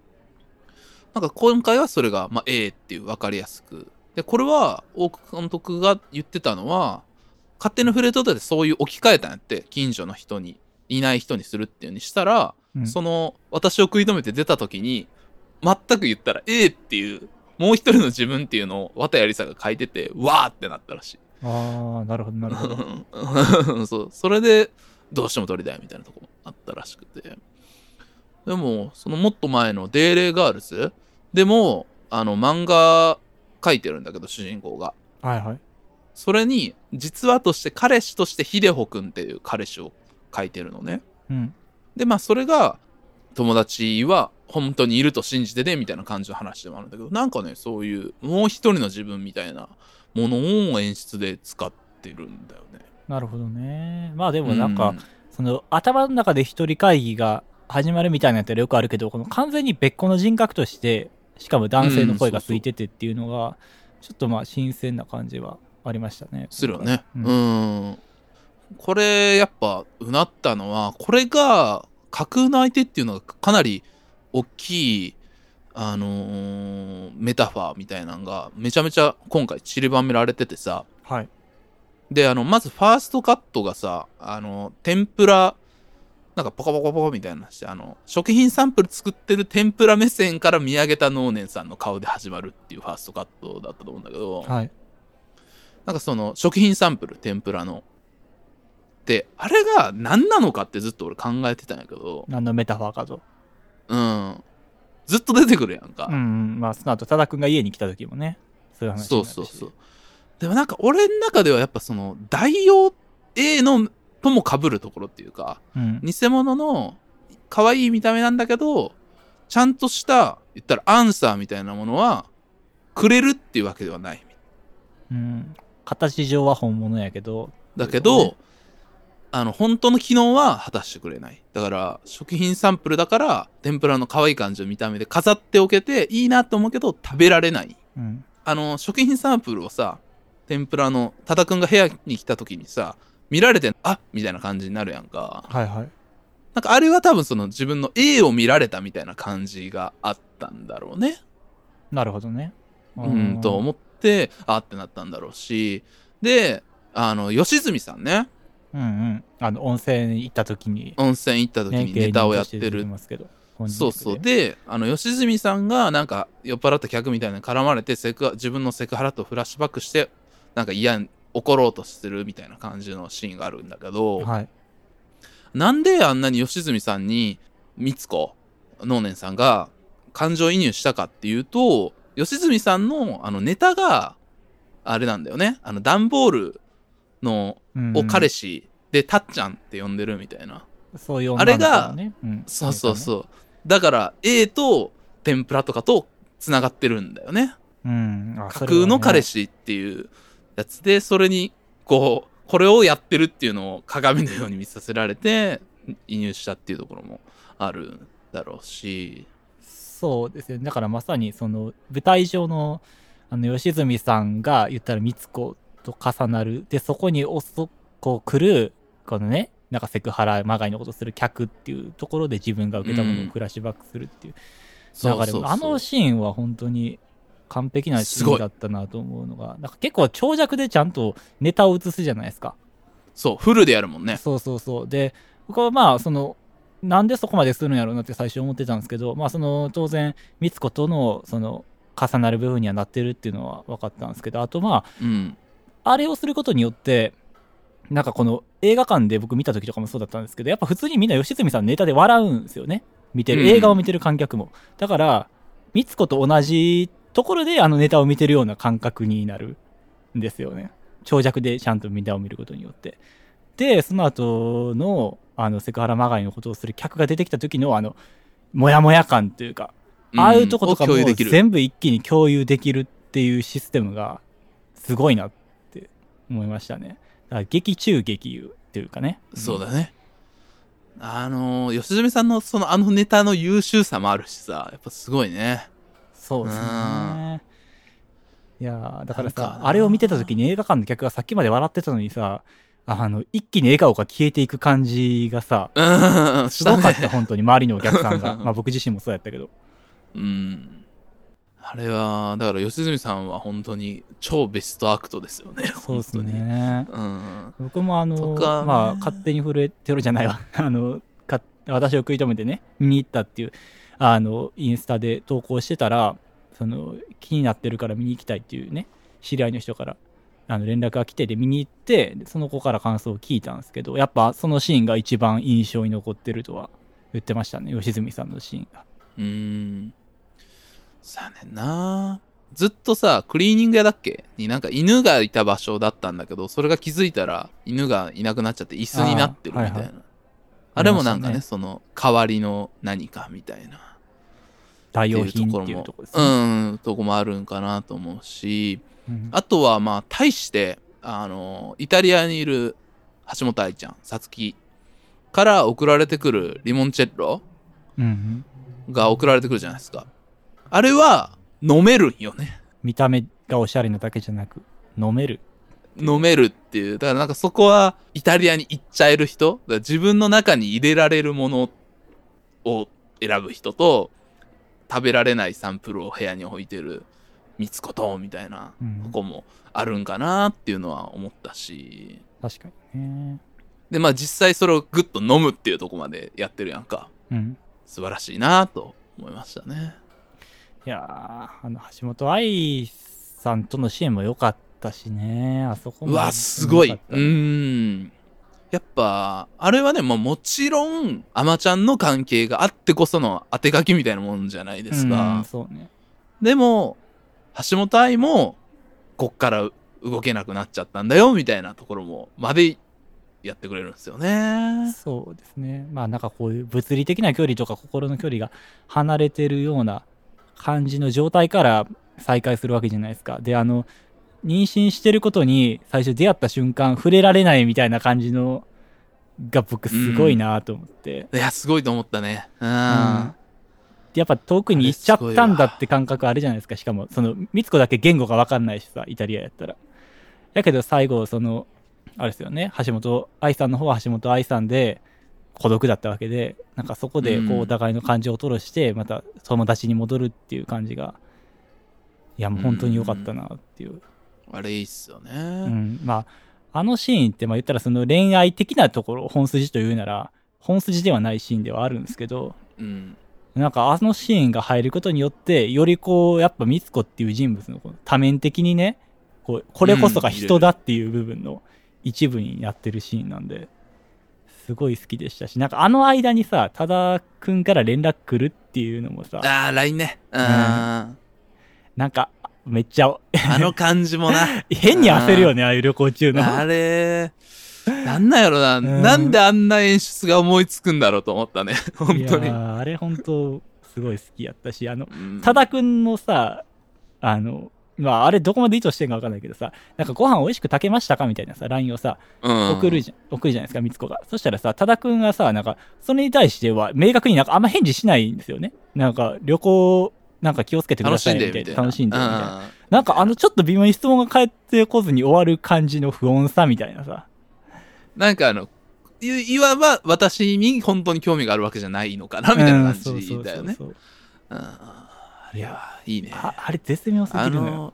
なんか今回はそれが、まあ、A っていう分かりやすく。で、これは大久監督が言ってたのは、勝手に触れとでそういう置き換えたんやって、近所の人に、いない人にするっていうにしたら、うんその、私を食い止めて出た時に、全く言ったら A っていう、もう一人の自分っていうのを綿谷りさが書いてて、わーってなったらしい。ああ、なるほど、なるほど。そう、それで、どうしても撮りたいみたいなとこもあったらしくて。でも、そのもっと前のデーレーガールズでも、あの、漫画書いてるんだけど、主人公が。はいはい。それに、実話として彼氏として秀穂くんっていう彼氏を書いてるのね。うん。で、まあ、それが、友達は本当にいると信じてね、みたいな感じの話でもあるんだけど、なんかね、そういう、もう一人の自分みたいなものを演出で使ってるんだよね。なるほどね。まあでもなんか、うその頭の中で一人会議が始まるみたいなやつはよくあるけど、この完全に別個の人格として、しかも男性の声がついててっていうのが、ちょっとまあ新鮮な感じはありましたね。するよね。ううんん。これ、やっぱ、うなったのは、これが、架空の相手っていうのがかなり大きい、あのーメタファーみたいなのが、めちゃめちゃ今回散りばめられててさ、はい。で、あの、まずファーストカットがさ、あの、天ぷら、なんかポカポカポカみたいなのして、あの、食品サンプル作ってる天ぷら目線から見上げた能年さんの顔で始まるっていうファーストカットだったと思うんだけど、はい。なんかその食品サンプル、天ぷらの。で、あれが何なのかってずっと俺考えてたんやけど、何のメタファーかと。うん。ずっと出てくるやんか。うん、うん。まあその後、多田くんが家に来た時もね、そういう話にそうそうそう。。でもなんか俺の中ではやっぱその代用 A のとも被るところっていうか、うん。偽物の可愛い見た目なんだけど、ちゃんとした、言ったらアンサーみたいなものは、くれるっていうわけではない。うん。形上は本物やけど、だけど、ねあの、本当の機能は果たしてくれない。だから、食品サンプルだから、天ぷらの可愛い感じの見た目で飾っておけていいなと思うけど、食べられない。うん。あの、食品サンプルをさ、天ぷらの、多田くんが部屋に来た時にさ、見られて、あみたいな感じになるやんか。はいはい。なんかあれは多分その自分の A を見られたみたいな感じがあったんだろうね。なるほどね。うん、と思って、あってなったんだろうし。で、あの、吉住さんね、うんうん。あの、温泉に行った時に、温泉行った時ねにネタをやってるそうそう。で。で、あの、吉住さんが、なんか、酔っ払った客みたいなのに絡まれて、セクハ自分のセクハラとフラッシュバックして、なんか嫌に怒ろうとするみたいな感じのシーンがあるんだけど、はい。なんであんなに吉住さんに、みつこ、能年さんが感情移入したかっていうと、吉住さんの、あの、ネタが、あれなんだよね。あの、段ボールの、うんを彼氏で、たっちゃんって呼んでるみたいな。そういうあれがそうそうそう。だから、A と天ぷらとかと繋がってるんだよね。うん。あ架空の彼。氏っていうやつで、それに、こう、これをやってるっていうのを鏡のように見させられて、移入したっていうところもあるだろうし。そうですよね。だからまさにその舞台上のあの吉住さんが言ったら光子と重なる。で、そこにおそこう来る、このね、なんかセクハラまがいのことする客っていうところで自分が受けたものをフラッシュバックするっていう。だからそうそうそうあのシーンは本当に完璧なシーンだったなと思うのが、なんか結構長尺でちゃんとネタを映すじゃないですか。そう、フルでやるもんね。そうそうそう。で、僕はまあ、その、なんでそこまでするんやろうなって最初思ってたんですけど、まあ、その、当然、光子との、その、重なる部分にはなってるっていうのは分かったんですけど、あとまうん。あ、あれをすることによって、なんかこの映画館で僕見た時とかもそうだったんですけど、やっぱ普通にみんな吉住さんネタで笑うんですよね。見てる、うん映画を見てる観客も。だから、光子と同じところであのネタを見てるような感覚になるんですよね。長尺でちゃんとネタを見ることによって。で、その後の、あの、セクハラまがいのことをする客が出てきた時の、あの、モヤモヤ感というか、ああいうとことかも。全部一気に共有できるっていうシステムがすごいなって思いましたね。だから劇中劇優っていうかね。そうだね。あのー、吉住さんのそのあのネタの優秀さもあるしさ、やっぱすごいね。そうですね。いやーだからさあれを見てた時に映画館の客がさっきまで笑ってたのにさ、あの、一気に笑顔が消えていく感じがさ、うん、すごかった、ね。本当に、周りのお客さんが。まあ僕自身もそうやったけど。うん。あれは、だから吉住さんは本当に超ベストアクトですよね。そうです本ね。うん。僕もあの、まあ、勝手に震えてるじゃないわ。あの、か私を食い止めてね、見に行ったっていう、あの、インスタで投稿してたら、その、気になってるから見に行きたいっていうね、知り合いの人から、あの、連絡が来てで見に行って、でその子から感想を聞いたんですけど、やっぱそのシーンが一番印象に残ってるとは言ってましたね、吉住さんのシーンが。うーん。さあねんな。ずっとさ、クリーニング屋だっけ？になんか犬がいた場所だったんだけど、それが気づいたら犬がいなくなっちゃって椅子になってるみたいな。あ,、はいはいれもなんかね、ありましその代わりの何かみたいな。代用品っていうところですうね。ん、とこもあるんかなと思うし、うんあとはまあ、対して、あの、イタリアにいる橋本愛ちゃん、さつきから送られてくるリモンチェッロが送られてくるじゃないですか。あれは飲めるんよね。見た目がおしゃれなだけじゃなく、飲める。飲めるっていう。だからなんかそこはイタリアに行っちゃえる人、だから自分の中に入れられるものを選ぶ人と、食べられないサンプルを部屋に置いてる三つ子と、みたいなうんとこもあるんかなっていうのは思ったし。確かにね。で、まあ実際それをグッと飲むっていうとこまでやってるやんか。うん。素晴らしいなと思いましたね。いやー、あの、橋本愛さんとのシーンも良かったしね、あそこも。うわ、すごい。うん。やっぱ、あれはね、もうもちろん、アマちゃんの関係があってこその当て書きみたいなもんじゃないですうんか。そうね。でも、橋本愛も、こっから動けなくなっちゃったんだよ、みたいなところも、までやってくれるんですよね。そうですね。まあなんかこういう物理的な距離とか心の距離が離れてるような感じの状態から再会するわけじゃないですか。で、あの、妊娠してることに最初出会った瞬間触れられないみたいな感じのが僕すごいなと思って。いや、すごいと思ったね。うん。うんでやっぱ遠くに行っちゃったんだって感覚あるじゃないですか。しかも、その、みつこだけ言語がわかんないしさ、イタリアやったら。やけど最後、その、あれですよね、橋本愛さんの方は橋本愛さんで、孤独だったわけで、なんかそこで、こうんう、お互いの感情を吐露して、また友達に戻るっていう感じが、いや、もう本当に良かったなっていう。あれいいっすよね。うん、まあ、あのシーンって、まあ言ったらその恋愛的なところ、本筋というなら、本筋ではないシーンではあるんですけど、うん。なんかあのシーンが入ることによって、よりこう、やっぱミツコっていう人物のこの多面的にね、こう、これこそが人だっていう部分の一部になってるシーンなんで、すごい好きでしたし、なんかあの間にさ、多田くんから連絡来るっていうのもさ、ああ、LINE ね。うん。あなんか、めっちゃ、の感じもな。変に焦るよね、ああいう旅行中の。あれ、なんなんやろな、んなんであんな演出が思いつくんだろうと思ったね。本当に。ーあれ本当、すごい好きやったし、あの、うん多田くんのさ、あの、まあ、あれどこまで意図してんかわかんないけどさ、なんかご飯美味しく炊けましたかみたいなさ、LINE をさ、うん。送るじゃん、送るじゃないですか、みつこが。そしたらさ、多田くんがさ、なんか、それに対しては、明確になんかあんま返事しないんですよね。なんか、旅行、なんか気をつけてくださいみたいな。楽しんでみたいな。な。なんかあのちょっと微妙に質問が返ってこずに終わる感じの不穏さみたいなさ。なんかあの、いいわば私に本当に興味があるわけじゃないのかな、みたいな感じだよね。うんそうそうそうそううんいや、いいね。ああれ絶妙すぎあるの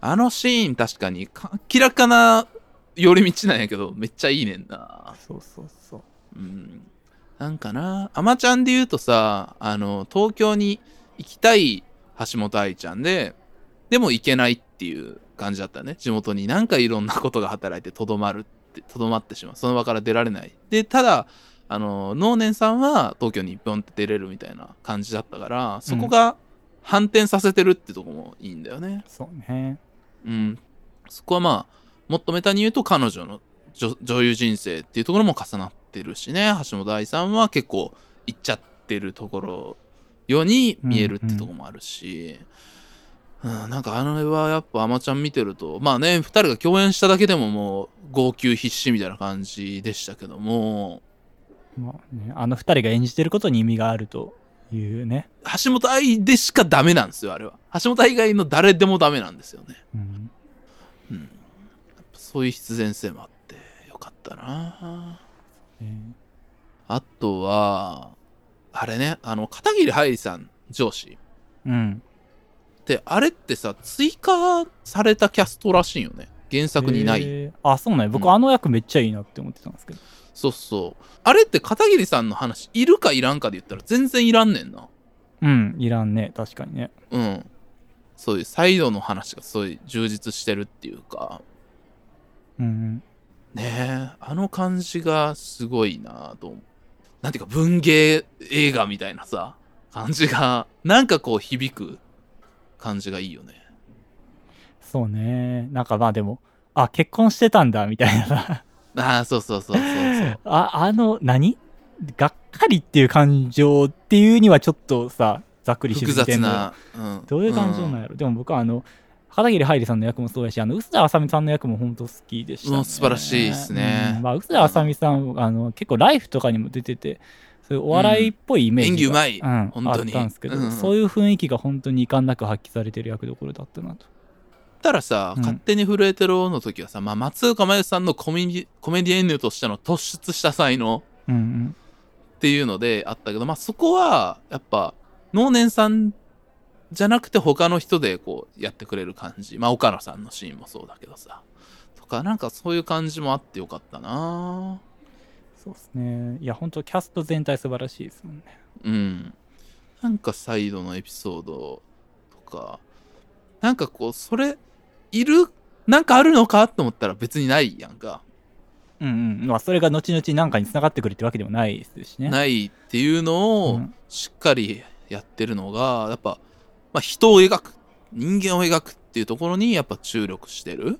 あのシーン確かに、か明らかな寄り道なんやけど、めっちゃいいねんな。そうそうそう。うん。なんかな、アマちゃんで言うとさ、あの、東京に行きたい橋本愛ちゃんで、でも行けないっていう感じだったね。地元になんかいろんなことが働いてとどまるって、とどまってしまう。その場から出られない。で、ただ、あの、能年さんは東京にピョンって出れるみたいな感じだったから、そこが反転させてるってとこもいいんだよね。そうね。うん。そこはまあ、もっとメタに言うと彼女の女女優人生っていうところも重なってるしね、橋本愛さんは結構行っちゃってるところように見えるってところもあるし、うんなんかあの絵はやっぱアマちゃん見てると、まあね、二人が共演しただけでももう号泣必至みたいな感じでしたけども、まあね、あの二人が演じてることに意味があるというね。橋本愛でしかダメなんですよ、あれは。橋本愛以外の誰でもダメなんですよね。うん。うん。そういう必然性もあってよかったなえあとは、あれね、あの、片桐はいりさん上司。ーうん。で、あれってさ、追加されたキャストらしいよね。原作にない。えーあ、そうなんや。僕、うんあの役めっちゃいいなって思ってたんですけど。そうそう。あれって片桐さんの話、いるかいらんかで言ったら全然いらんねんな。うん、いらんね。確かにね。うん。そういうサイドの話がすごい充実してるっていうか、うん。ねえ、あの感じがすごいなと思う。なんていうか文芸映画みたいなさ、感じが、なんかこう響く感じがいいよね。そうね。なんかまあでも、あ、結婚してたんだ、みたいなさ。ああ、そうそうそうそうそう。あ、あの、何？がっかりっていう感情っていうにはちょっとさ、ざっくりしてんのよ。雑な。うん、どういう感情なんのやろ、でも僕はあの、片桐はいりさんの役もそうやし、あの、臼田あさみさんの役も本当好きでした、ね。うん素晴らしいですね。うん。まあ、臼田あさみさん、あの、結構ライフとかにも出てて、そういうお笑いっぽいイメージが、演技うまい。うん、本当に。あったんですけど、うん。そういう雰囲気が本当に遺憾なく発揮されてる役どころだったなと。たらさ、うん勝手に震えてろの時はさ、まあ、松岡茉優さんのコメディコメディエンヌとしての突出した才能うんうん。っていうのであったけど、まあ、そこは、やっぱ、能年さんじゃなくて他の人でこうやってくれる感じ。まあ、岡野さんのシーンもそうだけどさ。とか、なんかそういう感じもあってよかったなそうですね。いや、本当キャスト全体素晴らしいですもんね。うん。なんかサイドのエピソードとか、なんかこう、それ、いる？なんかあるのか？と思ったら別にないやんか。うんうん。まあ、それが後々なんかに繋がってくるってわけでもないですしね。ないっていうのをうんしっかりやってるのが、やっぱ、まあ、人を描く、人間を描くっていうところにやっぱ注力してる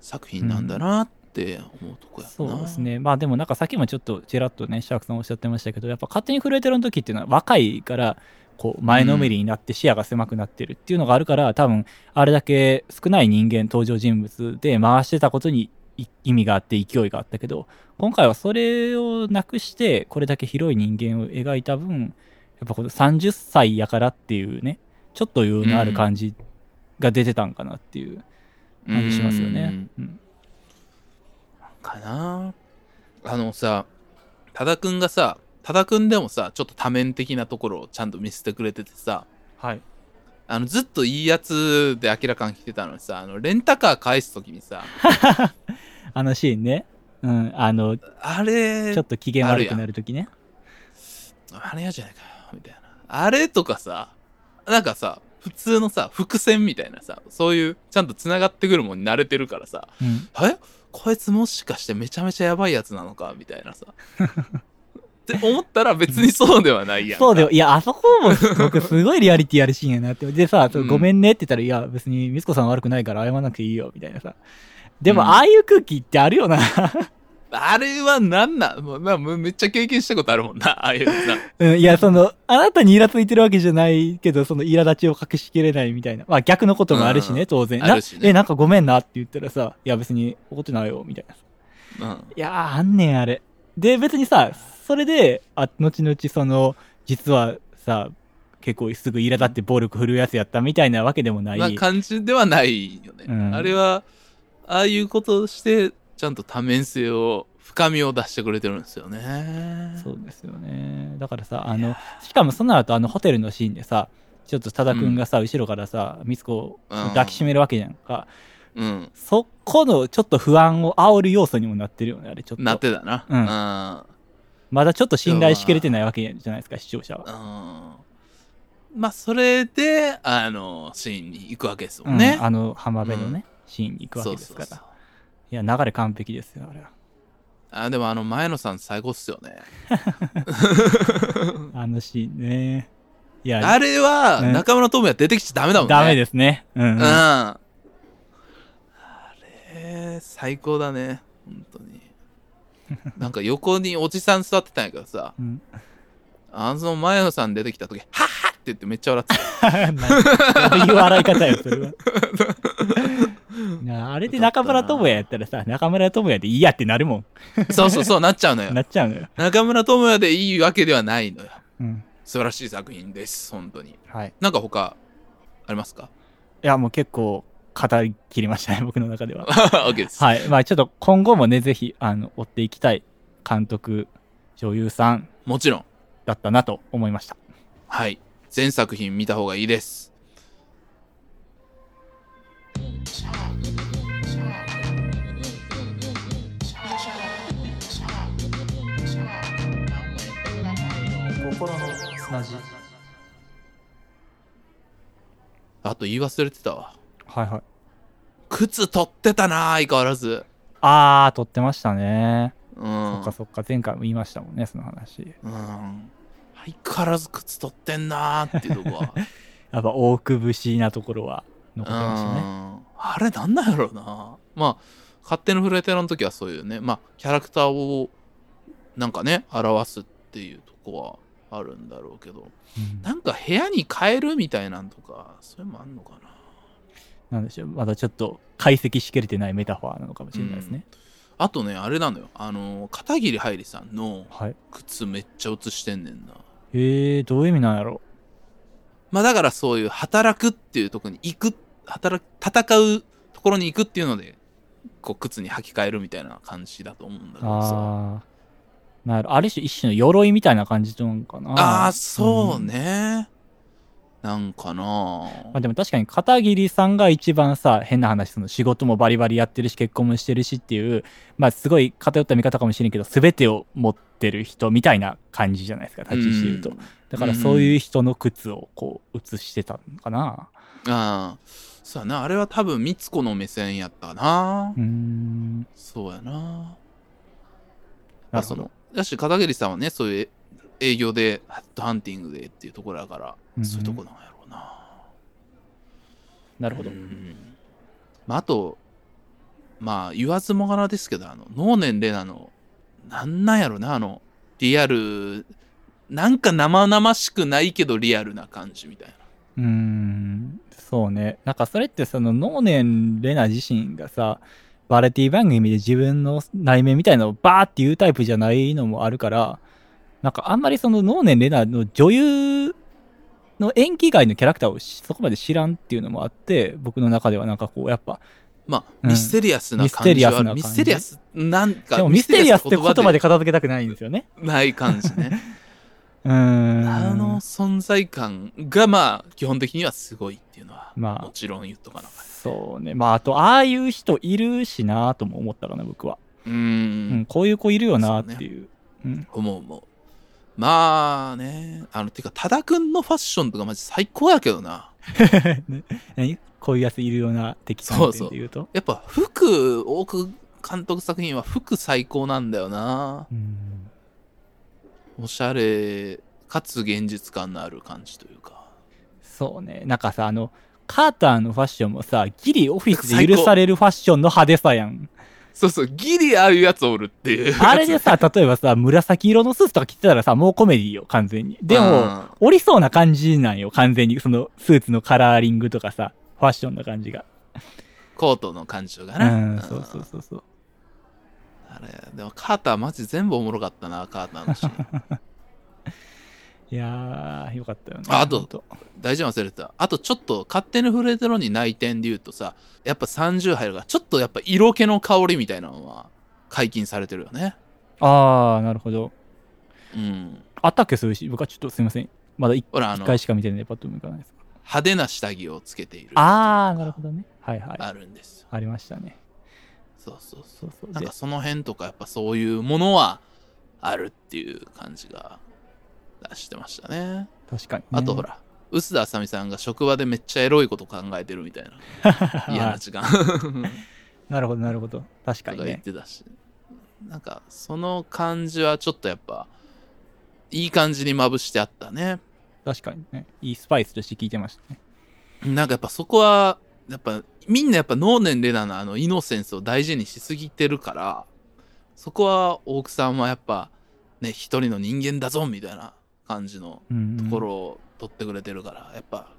作品なんだなって思うとこやな。そうですね。まあでもなんかさっきもちょっとちらっとね、シャークさんおっしゃってましたけど、やっぱ勝手に震えてるの時っていうのは若いから、こう前のめりになって視野が狭くなってるっていうのがあるから、多分あれだけ少ない人間登場人物で回してたことにい意味があって勢いがあったけど、今回はそれをなくしてこれだけ広い人間を描いた分、やっぱこの30歳やからっていうね、ちょっと余裕のある感じが出てたんかなっていう感じしますよね。うん。かな。あのさ多田くんがさ多田くんでもさちょっと多面的なところをちゃんと見せてくれててさはい。あのずっといいやつで明らかに来てたのにさあのレンタカー返す時にさ あのシーンね。うん、あの、あれちょっと機嫌悪くなるときね。あれやじゃないかよみたいなあれとかさなんかさ普通のさ伏線みたいなさそういうちゃんとつながってくるもんに慣れてるからさうん。え？こいつもしかしてめちゃめちゃやばいやつなのかみたいなさ って思ったら別にそうではないやんか そうだよ。いや、あそこも僕すごいリアリティあるシーンやなって。でさ、ごめんねって言ったら、いや、別にミツコさん悪くないから謝らなくていいよ、みたいなさ。でも、うんああいう空気ってあるよな。あれはなんなん？もうまあもうめっちゃ経験したことあるもんな、ああいうな。うん、いや、その、あなたにイラついてるわけじゃないけど、その苛立ちを隠しきれないみたいな。まあ逆のこともあるしね、うん当然。ねなえ、なんかごめんなって言ったらさ、いや別に怒ってないよ、みたいな。うん。いやー、あんねん、あれ。で、別にさ、それで、あ、後々その、実はさ、結構すぐ苛立って暴力振るうやつやったみたいなわけでもない。な感じではないよね。うんあれは、ああいうことをして、ちゃんと多面性を、深みを出してくれてるんですよね。そうですよね。だからさ、あの、しかもその後あのホテルのシーンでさ、ちょっと多田くんがさ、後ろからさ、ミツコを抱きしめるわけじゃんか。うん。そこのちょっと不安を煽る要素にもなってるよね、あれちょっと。なってたな。うんうんまだちょっと信頼しきれてないわけじゃないですか、視聴者は。うんまあ、それで、あの、シーンに行くわけですもうんんね。あの浜辺のね、シーンに行くわけですから。そうそういや、流れ完璧ですよ、あれは。あでもあの前野さん最高っすよね。あのシーンね。いや、あれはね中村智也出てきちゃダメだもんね。ダメですね。うん、うんうん。あれ、最高だね。本当に。なんか横におじさん座ってたんやけどさ、うんあの前野さん出てきた時、はっはって言ってめっちゃ笑ってた。どういう笑い方よ、それは。なああれで中村智也やったらさ、中村智也でいいやってなるもそうそうそう、なっちゃうのん。よな。っちゃうのよ。中村智也でいいわけではないのよ。うん。素晴らしい作品です、本当に。はい。いなんか他、ありますか？や、もう結構語りきりましたね、僕の中では。?OK です。はい。まあちょっと今後もね、ぜひ、あの、追っていきたい監督、女優さんもちろん。だったなと思いました。はい。全作品見た方がいいです。心の砂地。あと言い忘れてたわ。はいはい。靴取ってたな相変わらず。あー、撮ってましたね。うん。そっかそっか、前回も言いましたもんね、その話。うん。相変わらず靴取ってんなーっていうとこは。やっぱ大久節なところは残ってましたね。うんあれなんなんやろうな。まあ、勝手のフレテラの時はそういうね、まあ、キャラクターをなんかね、表すっていうとこはあるんだろうけど、うんなんか部屋に変えるみたいなんとか、それもあんのかな。なんでしょう、まだちょっと解析しきれてないメタファーなのかもしれないですね。あとね、あれなのよ。あの、片桐はいりさんのはい。靴めっちゃ写してんねんな。えー、どういう意味なんやろまあだからそういう働くっていうところに行く、働く、戦うところに行くっていうので、こう靴に履き替えるみたいな感じだと思うんだけどさ。ああ。なるある種一種の鎧みたいな感じなのかな。ああー、そううんね。なんかなまあでも確かに片桐さんが一番さ、変な話、その仕事もバリバリやってるし、結婚もしてるしっていう、まあすごい偏った見方かもしれんけど、全てを持ってる人みたいな感じじゃないですか、立ち位置で言うと。うんだからそういう人の靴をこう映してたのかな。ああ、そうやな。あれは多分、みつこの目線やったなう。ーん。そうやな。なるほど。だし、片桐さんはね、そういう営業で、ハットハンティングでっていうところだから、うんそういうとこなんやろうな。なるほどう。んまあ、あと、まあ、言わずもがなですけど、あの、能年玲奈の、なんなんやろな、あの、リアル、なんか生々しくないけどリアルな感じみたいな。うーん。そうね。なんかそれってその、能年レナ自身がさ、バラエティ番組で自分の内面みたいなのをバーって言うタイプじゃないのもあるから、なんかあんまりその能年玲奈の女優の演技外のキャラクターをしそこまで知らんっていうのもあって、僕の中ではなんかこう、やっぱ、まあ、うんミステリアスな感じはある、ミミステリアスステリアス、なんか、でもミステリアスって言葉でで片付けたくないんですよね。ない感じね。うーん。あの存在感が、まあ、基本的にはすごいっていうのは、まあもちろん言っとかなあかそうね。まあ、あと、ああいう人いるしなとも思ったかな、僕は。ん。うんん、こういう子いるよなっていう。うん。思う思う。まあね、あの、てか、多田くんのファッションとかマジ最高やけどな。ね 何？こういうやついるような敵観点で言うと？やっぱ服、多く監督作品は服最高なんだよな。うん。おしゃれ、かつ現実感のある感じというか。そうね。なんかさあのカーターのファッションもさギリオフィスで許されるファッションの派手さやんそうそう、ギリああいうやつおるっていう。あれでさ、例えばさ、紫色のスーツとか着てたらさ、もうコメディよ、完全に。でも、おりそうな感じなんよ、完全に。その、スーツのカラーリングとかさ、ファッションな感じが。コートの感情がね。うん、そうそうそうそう。あれ、でもカーターマジ全部おもろかったな、カーターのシーン。いやー、よかったよね。ああと大事に忘れてた。あとちょっと勝手に触れてるのに内点で言うとさ、やっぱ30入るから、ちょっとやっぱ色気の香りみたいなのは解禁されてるよね。あー、なるほど。うん。あったっけ、そういうし、僕はちょっとすいません。まだ一ほら、あの、一回しか見てないんで、パッともいかないです。派手な下着をつけている。あー、なるほどね。はいはい。あるんですよ。ありましたね。そうそうそそうそう。う。なんでかその辺とかやっぱそういうものはあるっていう感じが出してましたね。確かに、ね。あとほ。ら、臼田あさみさんが職場でめっちゃエロいこと考えてるみたいな 嫌な時間 なるほど、なるほど。確かとか言っにね。てたし、なんかその感じはちょっとやっぱいい感じにまぶしてあったね。確かにね。いいスパイスとして聞いてましたね。なんかやっぱそこは、やっぱみんなやっぱ能年レナのあのイノセンスを大事にしすぎてるから、そこは大久さんはやっぱね、一人の人間だぞみたいな感じのうん、うん。ところを取ってくれてるから、やっぱ、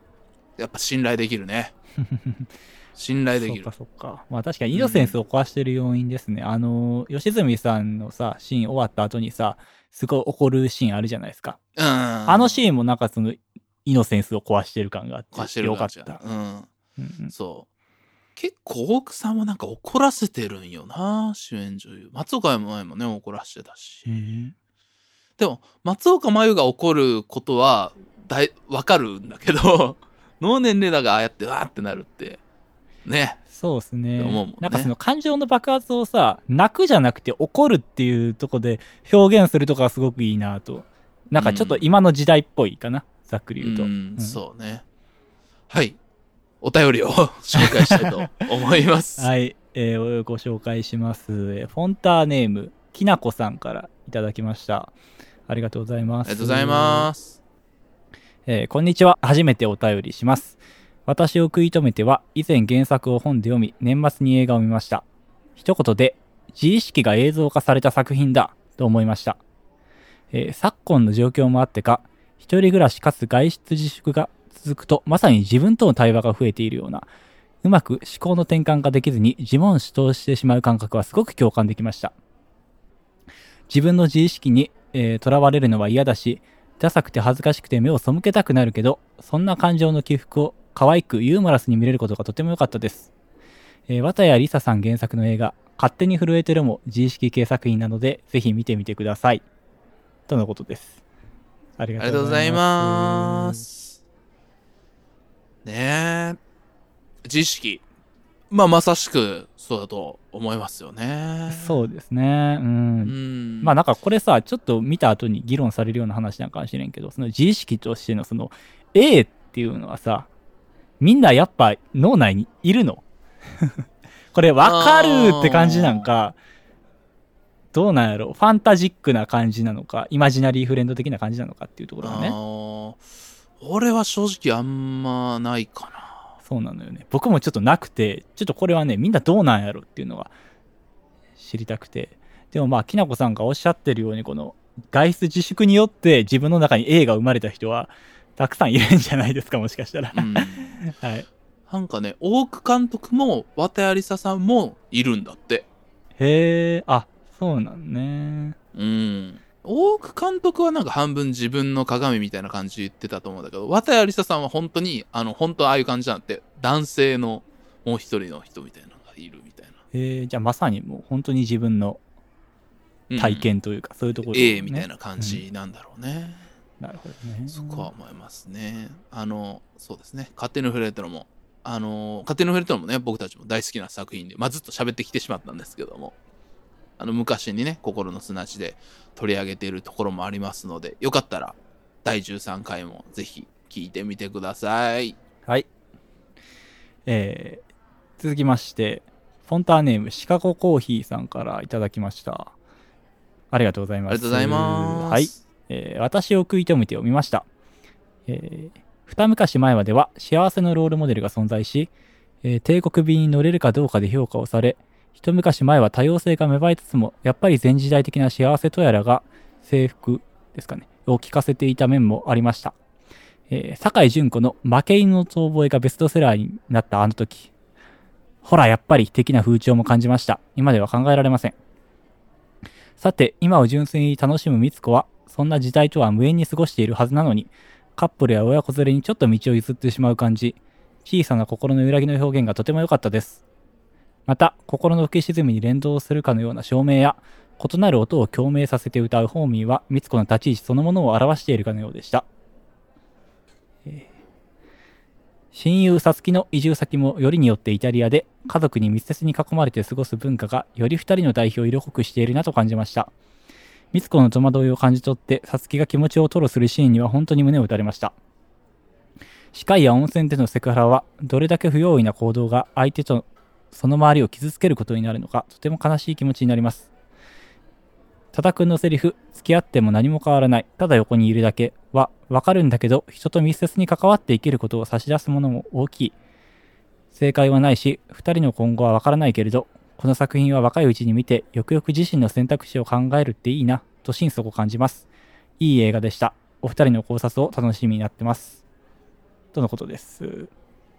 やっぱ信頼できるね。信頼できるそっか。そっか。まあ確かにイノセンスを壊してる要因ですね。あの、吉住さんのさ、シーン終わった後にさ、すごい怒るシーンあるじゃないですか。うん。あのシーンもなんかその、イノセンスを壊してる感があって、壊してるよかった。うん。うんうんそう。結構奥さんはなんか怒らせてるんよな、主演女優。松岡茉優もね、怒らしてたし。でも、松岡茉優が怒ることは、だい、わかるんだけど、脳年齢だがああやってわーってなるって、ね。そうですねねなんかその感情の爆発をさ、泣くじゃなくて怒るっていうとこで表現するとかがすごくいいなと。なんかちょっと今の時代っぽいかな。ざっくり言うと。うん、うんそうね。はい。お便りを 紹介したいと思います。はい、えーご紹介します。えーフォンターネーム、きなこさんからいただきました。ありがとうございます。ありがとうございます。えーこんにちは。初めてお便りします。私を食い止めては、以前原作を本で読み、年末に映画を見ました。一言で、自意識が映像化された作品だ、と思いました。えー昨今の状況もあってか、一人暮らしかつ外出自粛が続くと、まさに自分との対話が増えているような、うまく思考の転換ができずに自問自答してしまう感覚はすごく共感できました。自分の自意識に、えー、われるのは嫌だし、ダサくて恥ずかしくて目を背けたくなるけど、そんな感情の起伏を可愛くユーモラスに見れることがとても良かったです。えー、綿谷りささん原作の映画、勝手に震えてるも自意識系作品なので、ぜひ見てみてください。とのことです。ありがとうございま。す。ねえ。自意識。まあ、まさしくそうだと思いますよね。そうですね。う。うんん。まあなんかこれさ、ちょっと見た後に議論されるような話なんかもしれんけど、その自意識としてのその A っていうのはさ、みんなやっぱ脳内にいるの これわかるって感じなんか、どうなんやろファンタジックな感じなのか、イマジナリーフレンド的な感じなのかっていうところがあね。ー俺は正直あんまないかな。そうなのよね。僕もちょっとなくて、ちょっとこれはね、みんなどうなんやろっていうのが知りたくて。でもまあ、きなこさんがおっしゃってるように、この外出自粛によって自分の中に A が生まれた人は、たくさんいるんじゃないですか、もしかしたら。うん。はい。なんかね、大久監督も綿谷りささんもいるんだって。へえ、あ、そうなんね。うん。大久監督はなんか半分自分の鏡みたいな感じで言ってたと思うんだけど、綿谷りささんは本当に、あの、本当ああいう感じなんて、男性のもう一人の人みたいなのがいるみたいな。へえ、じゃあまさにもう本当に自分のうん体験というか、そういうところ、A みたいな感じなんだろうね。なるほどね。そこは思いますね。あの、そうですね。勝手に触れてるのも、あの、勝手に触れてるのもね、僕たちも大好きな作品で、まあ、ずっと喋ってきてしまったんですけども、あの、昔にね、心の砂地で取り上げているところもありますので、よかったら、第13回もぜひ聞いてみてください。はい。えー続きまして、フォンターネームシカゴコーヒーさんからいただきました。ありがとうございます。ありがとうございます。はい。えー私を食い止めて読みました。えー二昔前までは幸せのロールモデルが存在し、えー帝国便に乗れるかどうかで評価をされ、一昔前は多様性が芽生えつつも、やっぱり前時代的な幸せとやらが制服ですかね、を聞かせていた面もありました。えー、酒井純子の負け犬の遠吠えがベストセラーになったあの時。ほら、やっぱり的な風潮も感じました。今では考えられません。さて、今を純粋に楽しむ美津子は、そんな時代とは無縁に過ごしているはずなのに、カップルや親子連れにちょっと道を譲ってしまう感じ、小さな心の揺らぎの表現がとても良かったです。また、心の浮き沈みに連動するかのような照明や、異なる音を共鳴させて歌うホーミーは、美津子の立ち位置そのものを表しているかのようでした。親友さつきの移住先もよりによってイタリアで家族に密接に囲まれて過ごす文化がより二人の代表を色濃くしているなと感じました。美津子の戸惑いを感じ取ってさつきが気持ちを吐露するシーンには本当に胸を打たれました。歯科医や温泉でのセクハラはどれだけ不用意な行動が相手とその周りを傷つけることになるのかとても悲しい気持ちになります。多田くんのセリフ、付き合っても何も変わらない、ただ横にいるだけはわかるんだけど、人と密接に関わって生きることを差し出すものも大きい。正解はないし、二人の今後はわからないけれど、この作品は若いうちに見て、よくよく自身の選択肢を考えるっていいな、と心底感じます。いい映画でした。お二人の考察を楽しみになってます。とのことです。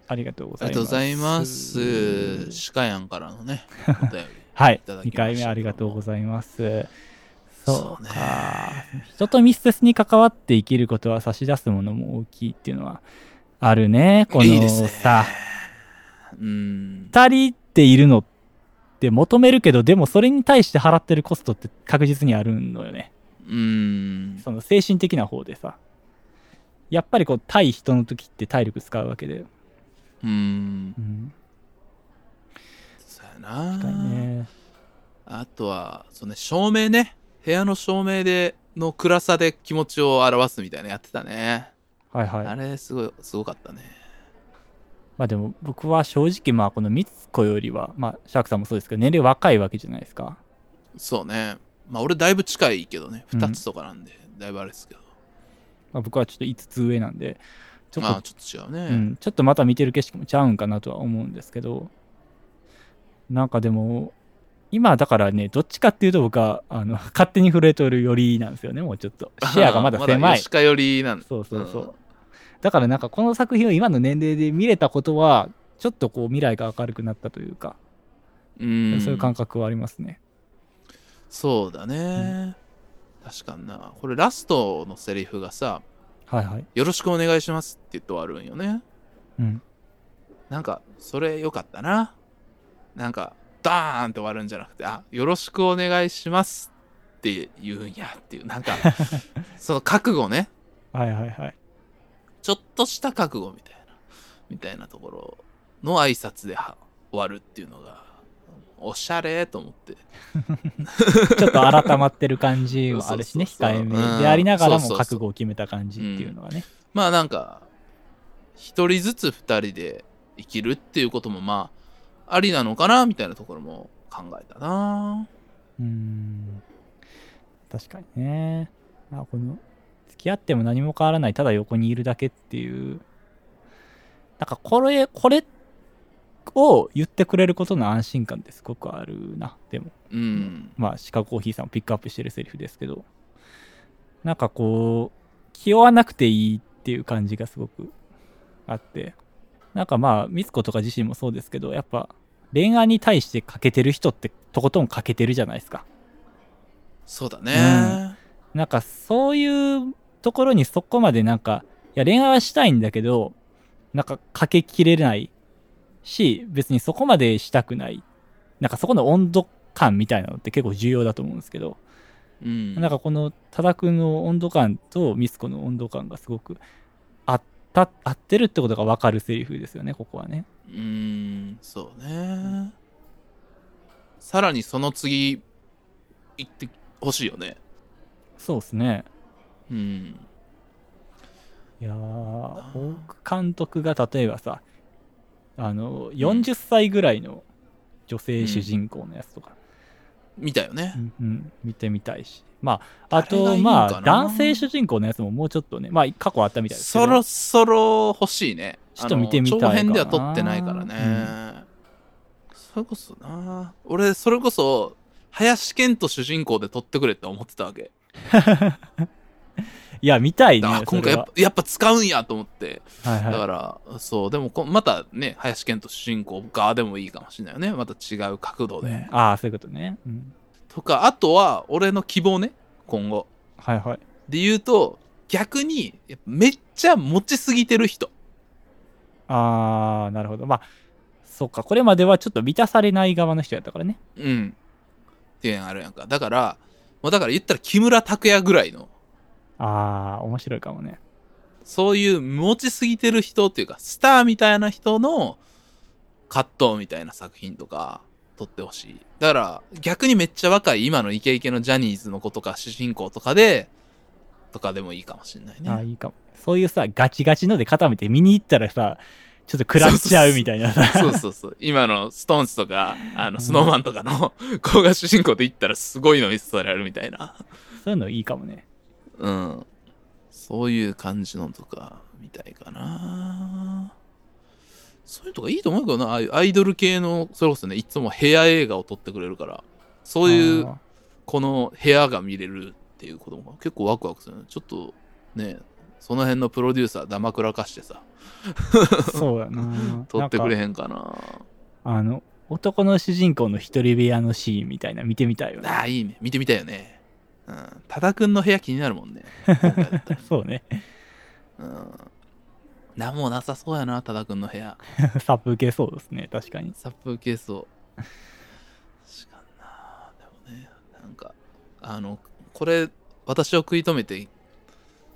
ありがとうございます。ありがとうございます。シカヤンからのね、お便り。はい。いただきました2回目ありがとうございます。そうねか。人と密接に関わって生きることは差し出すものも大きいっていうのはあるね。このいいですねさ、うん。二人っているのって求めるけど、でもそれに対して払ってるコストって確実にあるのよね。うん。その精神的な方でさ。やっぱりこう対人の時って体力使うわけで。うん。うん。そうやな。ね。あとは、そうね、照明ね。部屋の照明で、の暗さで気持ちを表すみたいなのやってたね。はいはい。あれ、すごい、すごかったね。まあでも僕は正直まあこのミツコよりは、まあシャークさんもそうですけど年齢若いわけじゃないですか。そうね。まあ、俺だいぶ近いけどね。うん二つとかなんで、だいぶあれですけど。まあ、僕はちょっと5つ上なんで、ちょっと、まあ、ちょっと違うね。うん、ちょっとまた見てる景色もちゃうんかなとは思うんですけど、なんかでも、今だからね、どっちかっていうと僕は、あの、勝手に震えとるよりなんですよね、もうちょっと。視野がまだ狭い。吉川寄りなんそうそうそう。うんだからなんかこの作品を今の年齢で見れたことは、ちょっとこう未来が明るくなったというか、うん。そういう感覚はありますね。そうだね。確かにな。これラストのセリフがさ、はいはい。よろしくお願いしますって言って終わるんよね。うん。なんか、それ良かったな。なんか、ダーンって終わるんじゃなくて、あ、よろしくお願いしますって言うんやっていう、なんか、その覚悟ね。はいはいはい。ちょっとした覚悟みたいな、みたいなところの挨拶では終わるっていうのが、おしゃれと思って。ちょっと改まってる感じもあるしね、控えめでありながらも覚悟を決めた感じっていうのはね。まあなんか、一人ずつ二人で生きるっていうこともまあ、ありなのかなみたいなところも考えたなうーん。確かにね。あこの、付き合っても何も変わらない、ただ横にいるだけっていう。なんかこれ、これを言ってくれることの安心感ってすごくあるな、でも。うん。まあ、シカゴコーヒーさんをピックアップしてるセリフですけど、なんかこう、気負わなくていいっていう感じがすごくあって、なんかまあ、ミツコとか自身もそうですけど、やっぱ恋愛に対して欠けてる人ってとことん欠けてるじゃないですか。そうだね。なんかそういうところにそこまでなんか、いや恋愛はしたいんだけど、なんかかけきれないし、別にそこまでしたくない。なんかそこの温度感みたいなのって結構重要だと思うんですけど、うん。なんかこの多田くんの温度感とミスコの温度感がすごくあった、合ってるってことが分かるセリフですよね、ここはね。うーん、そうね。さらにその次、行ってほしいよね。そうですね。うん。いやー、大久監督が例えばさ、あの、40歳ぐらいの女性主人公のやつとか、見たよねう。んうん見てみたいし。まあ、あと、まなあ、男性主人公のやつももうちょっとね、まあ、過去あったみたいですけど。そろそろ欲しいね。ちょっと見てみたい長編では撮ってないからね。それこそな俺それこそ林健人主人公で撮ってくれって思ってたわけ いや、見たいね。あ今回やっそぱやっぱ使うんやと思ってれははいだはい。からそうでもこまたね林健人主人公側でもいいかもしれないよねまた違う角度で、ああ、そういうことね。うん。とかあとは俺の希望ね今後はいはい。で言うと逆にめっちゃ持ちすぎてる人ああ、なるほど。まあ、そっか。これまではちょっと満たされない側の人やったからね。うんっていうのがあるやんかだからもうだから言ったら木村拓哉ぐらいのああ、面白いかもね。そういう持ちすぎてる人っていうかスターみたいな人の葛藤みたいな作品とか撮ってほしいだから逆にめっちゃ若い今のイケイケのジャニーズの子とか主人公とかでとかでもいいかもしれないねああ、いいかも。そういうさ、ガチガチので固めて見に行ったらさ、ちょっと食らっちゃうみたいなさ。そうそうそう。今のストーンズとか、あの、スノーマンとかの子が主人公で言ったらすごいの見せられるみたいな。そういうのいいかもね。うん。そういう感じのとか、みたいかな。そういうとかいいと思うけどな。ああいうアイドル系の、それこそね、いつも部屋映画を撮ってくれるから、そういうあ、この部屋が見れるっていうことも結構ワクワクするね。ちょっと、ね、その辺のプロデューサー、ダマくらかしてさ、ーそうやな。撮ってくれへんかな。あの、男の主人公の一人部屋のシーンみたいな見てみたいよね。ああ、いいね。見てみたいよね。うん。多田くんの部屋気になるもんね。そうね。うん。なんもなさそうやな、多田くんの部屋。サップ受けそうですね、確かに。殺風景そう。確かにな。でもね、なんか、あの、これ、私を食い止めて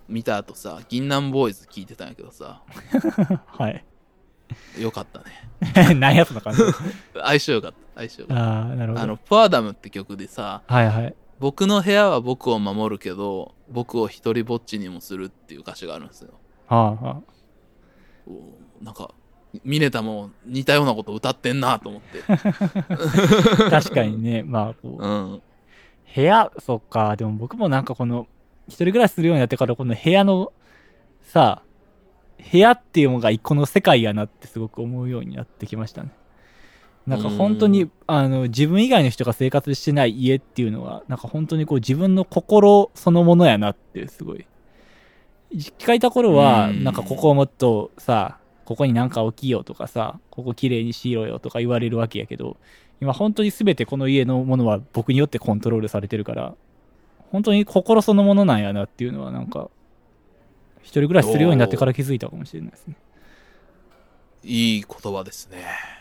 見た後さ、銀杏ボーイズ聞いてたんやけどさ、はい。よかったね。何やその感じ。相性よかった。相性よかっああ、なるほた。あの、ど。ポアダムって曲でさ、はいはい。僕の部屋は僕を守るけど、僕を一人ぼっちにもするっていう歌詞があるんですよ。はあ、はおなんかミネタも似たようなこと歌ってんなと思って。あ、確かにね、まあこう、うん。部屋、そっか、でも僕もなんかこの、一人暮らしするようになってから、この部屋の、さ、部屋っていうのが一個の世界やなってすごく思うようになってきましたね。なんか本当うに、あの、自分以外の人が生活してない家っていうのは、なんか本当にこう自分の心そのものやなってすごい。実家いた頃は、うんなんかここをもっとさ、ここになんか置きようとかさ、ここ綺麗にしろよとか言われるわけやけど、今本当に全てこの家のものは僕によってコントロールされてるから、本当に心そのものなんやなっていうのはなんか、一人暮らしするようになってから気づいたかもしれないですね。いい言葉ですね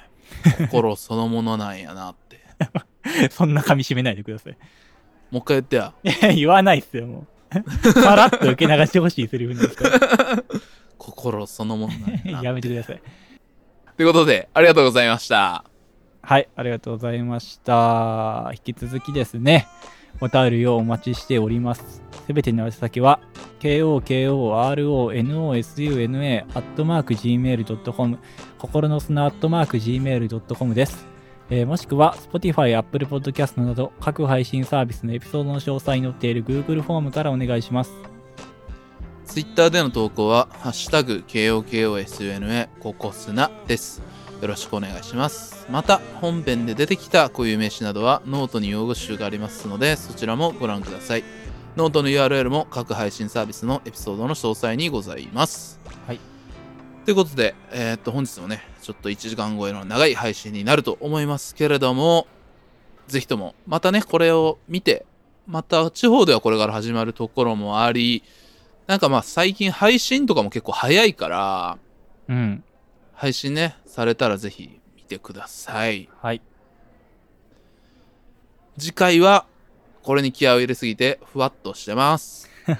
心そのものなんやなって そんな噛み締めないでください。もう一回言ってやいや、言わないっすよ、もう。さらっと受け流してほしいセリフなんですから。心そのものなんやなやめてください。ということでありがとうございましたはい、ありがとうございました。引き続きですね、お便りをお待ちしております。すべての宛先は、kokorosuna.gmail.com 心の砂 gmail.com です。えーもしくは Spotify、Apple Podcast など各配信サービスのエピソードの詳細に載っている Google フォームからお願いします。ツイッターでの投稿は、ハッシュタグ、KOKOSUNA、ココスナです。よろしくお願いします。また、本編で出てきた固有名詞などは、ノートに用語集がありますので、そちらもご覧ください。ノートの URL も各配信サービスのエピソードの詳細にございます。はい。ということで、えーっと、本日もね、ちょっと1時間超えの長い配信になると思いますけれども、ぜひとも、またね、これを見て、また地方ではこれから始まるところもあり、なんかまあ最近配信とかも結構早いから、うん。配信ね、されたらぜひ見てください。はい。次回は、これに気合を入れすぎて、ふわっとしてます。ちょ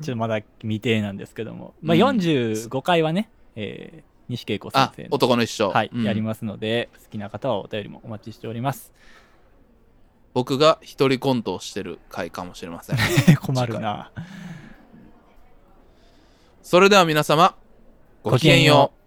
っとまだ未定なんですけども、まあ、うん45回はね、えー西恵子先あ生、の男の一生。はい、うんやりますので、好きな方はお便りもお待ちしております。僕が一人コントをしてる回かもしれません。困るな。それでは皆様、ごきげんよう。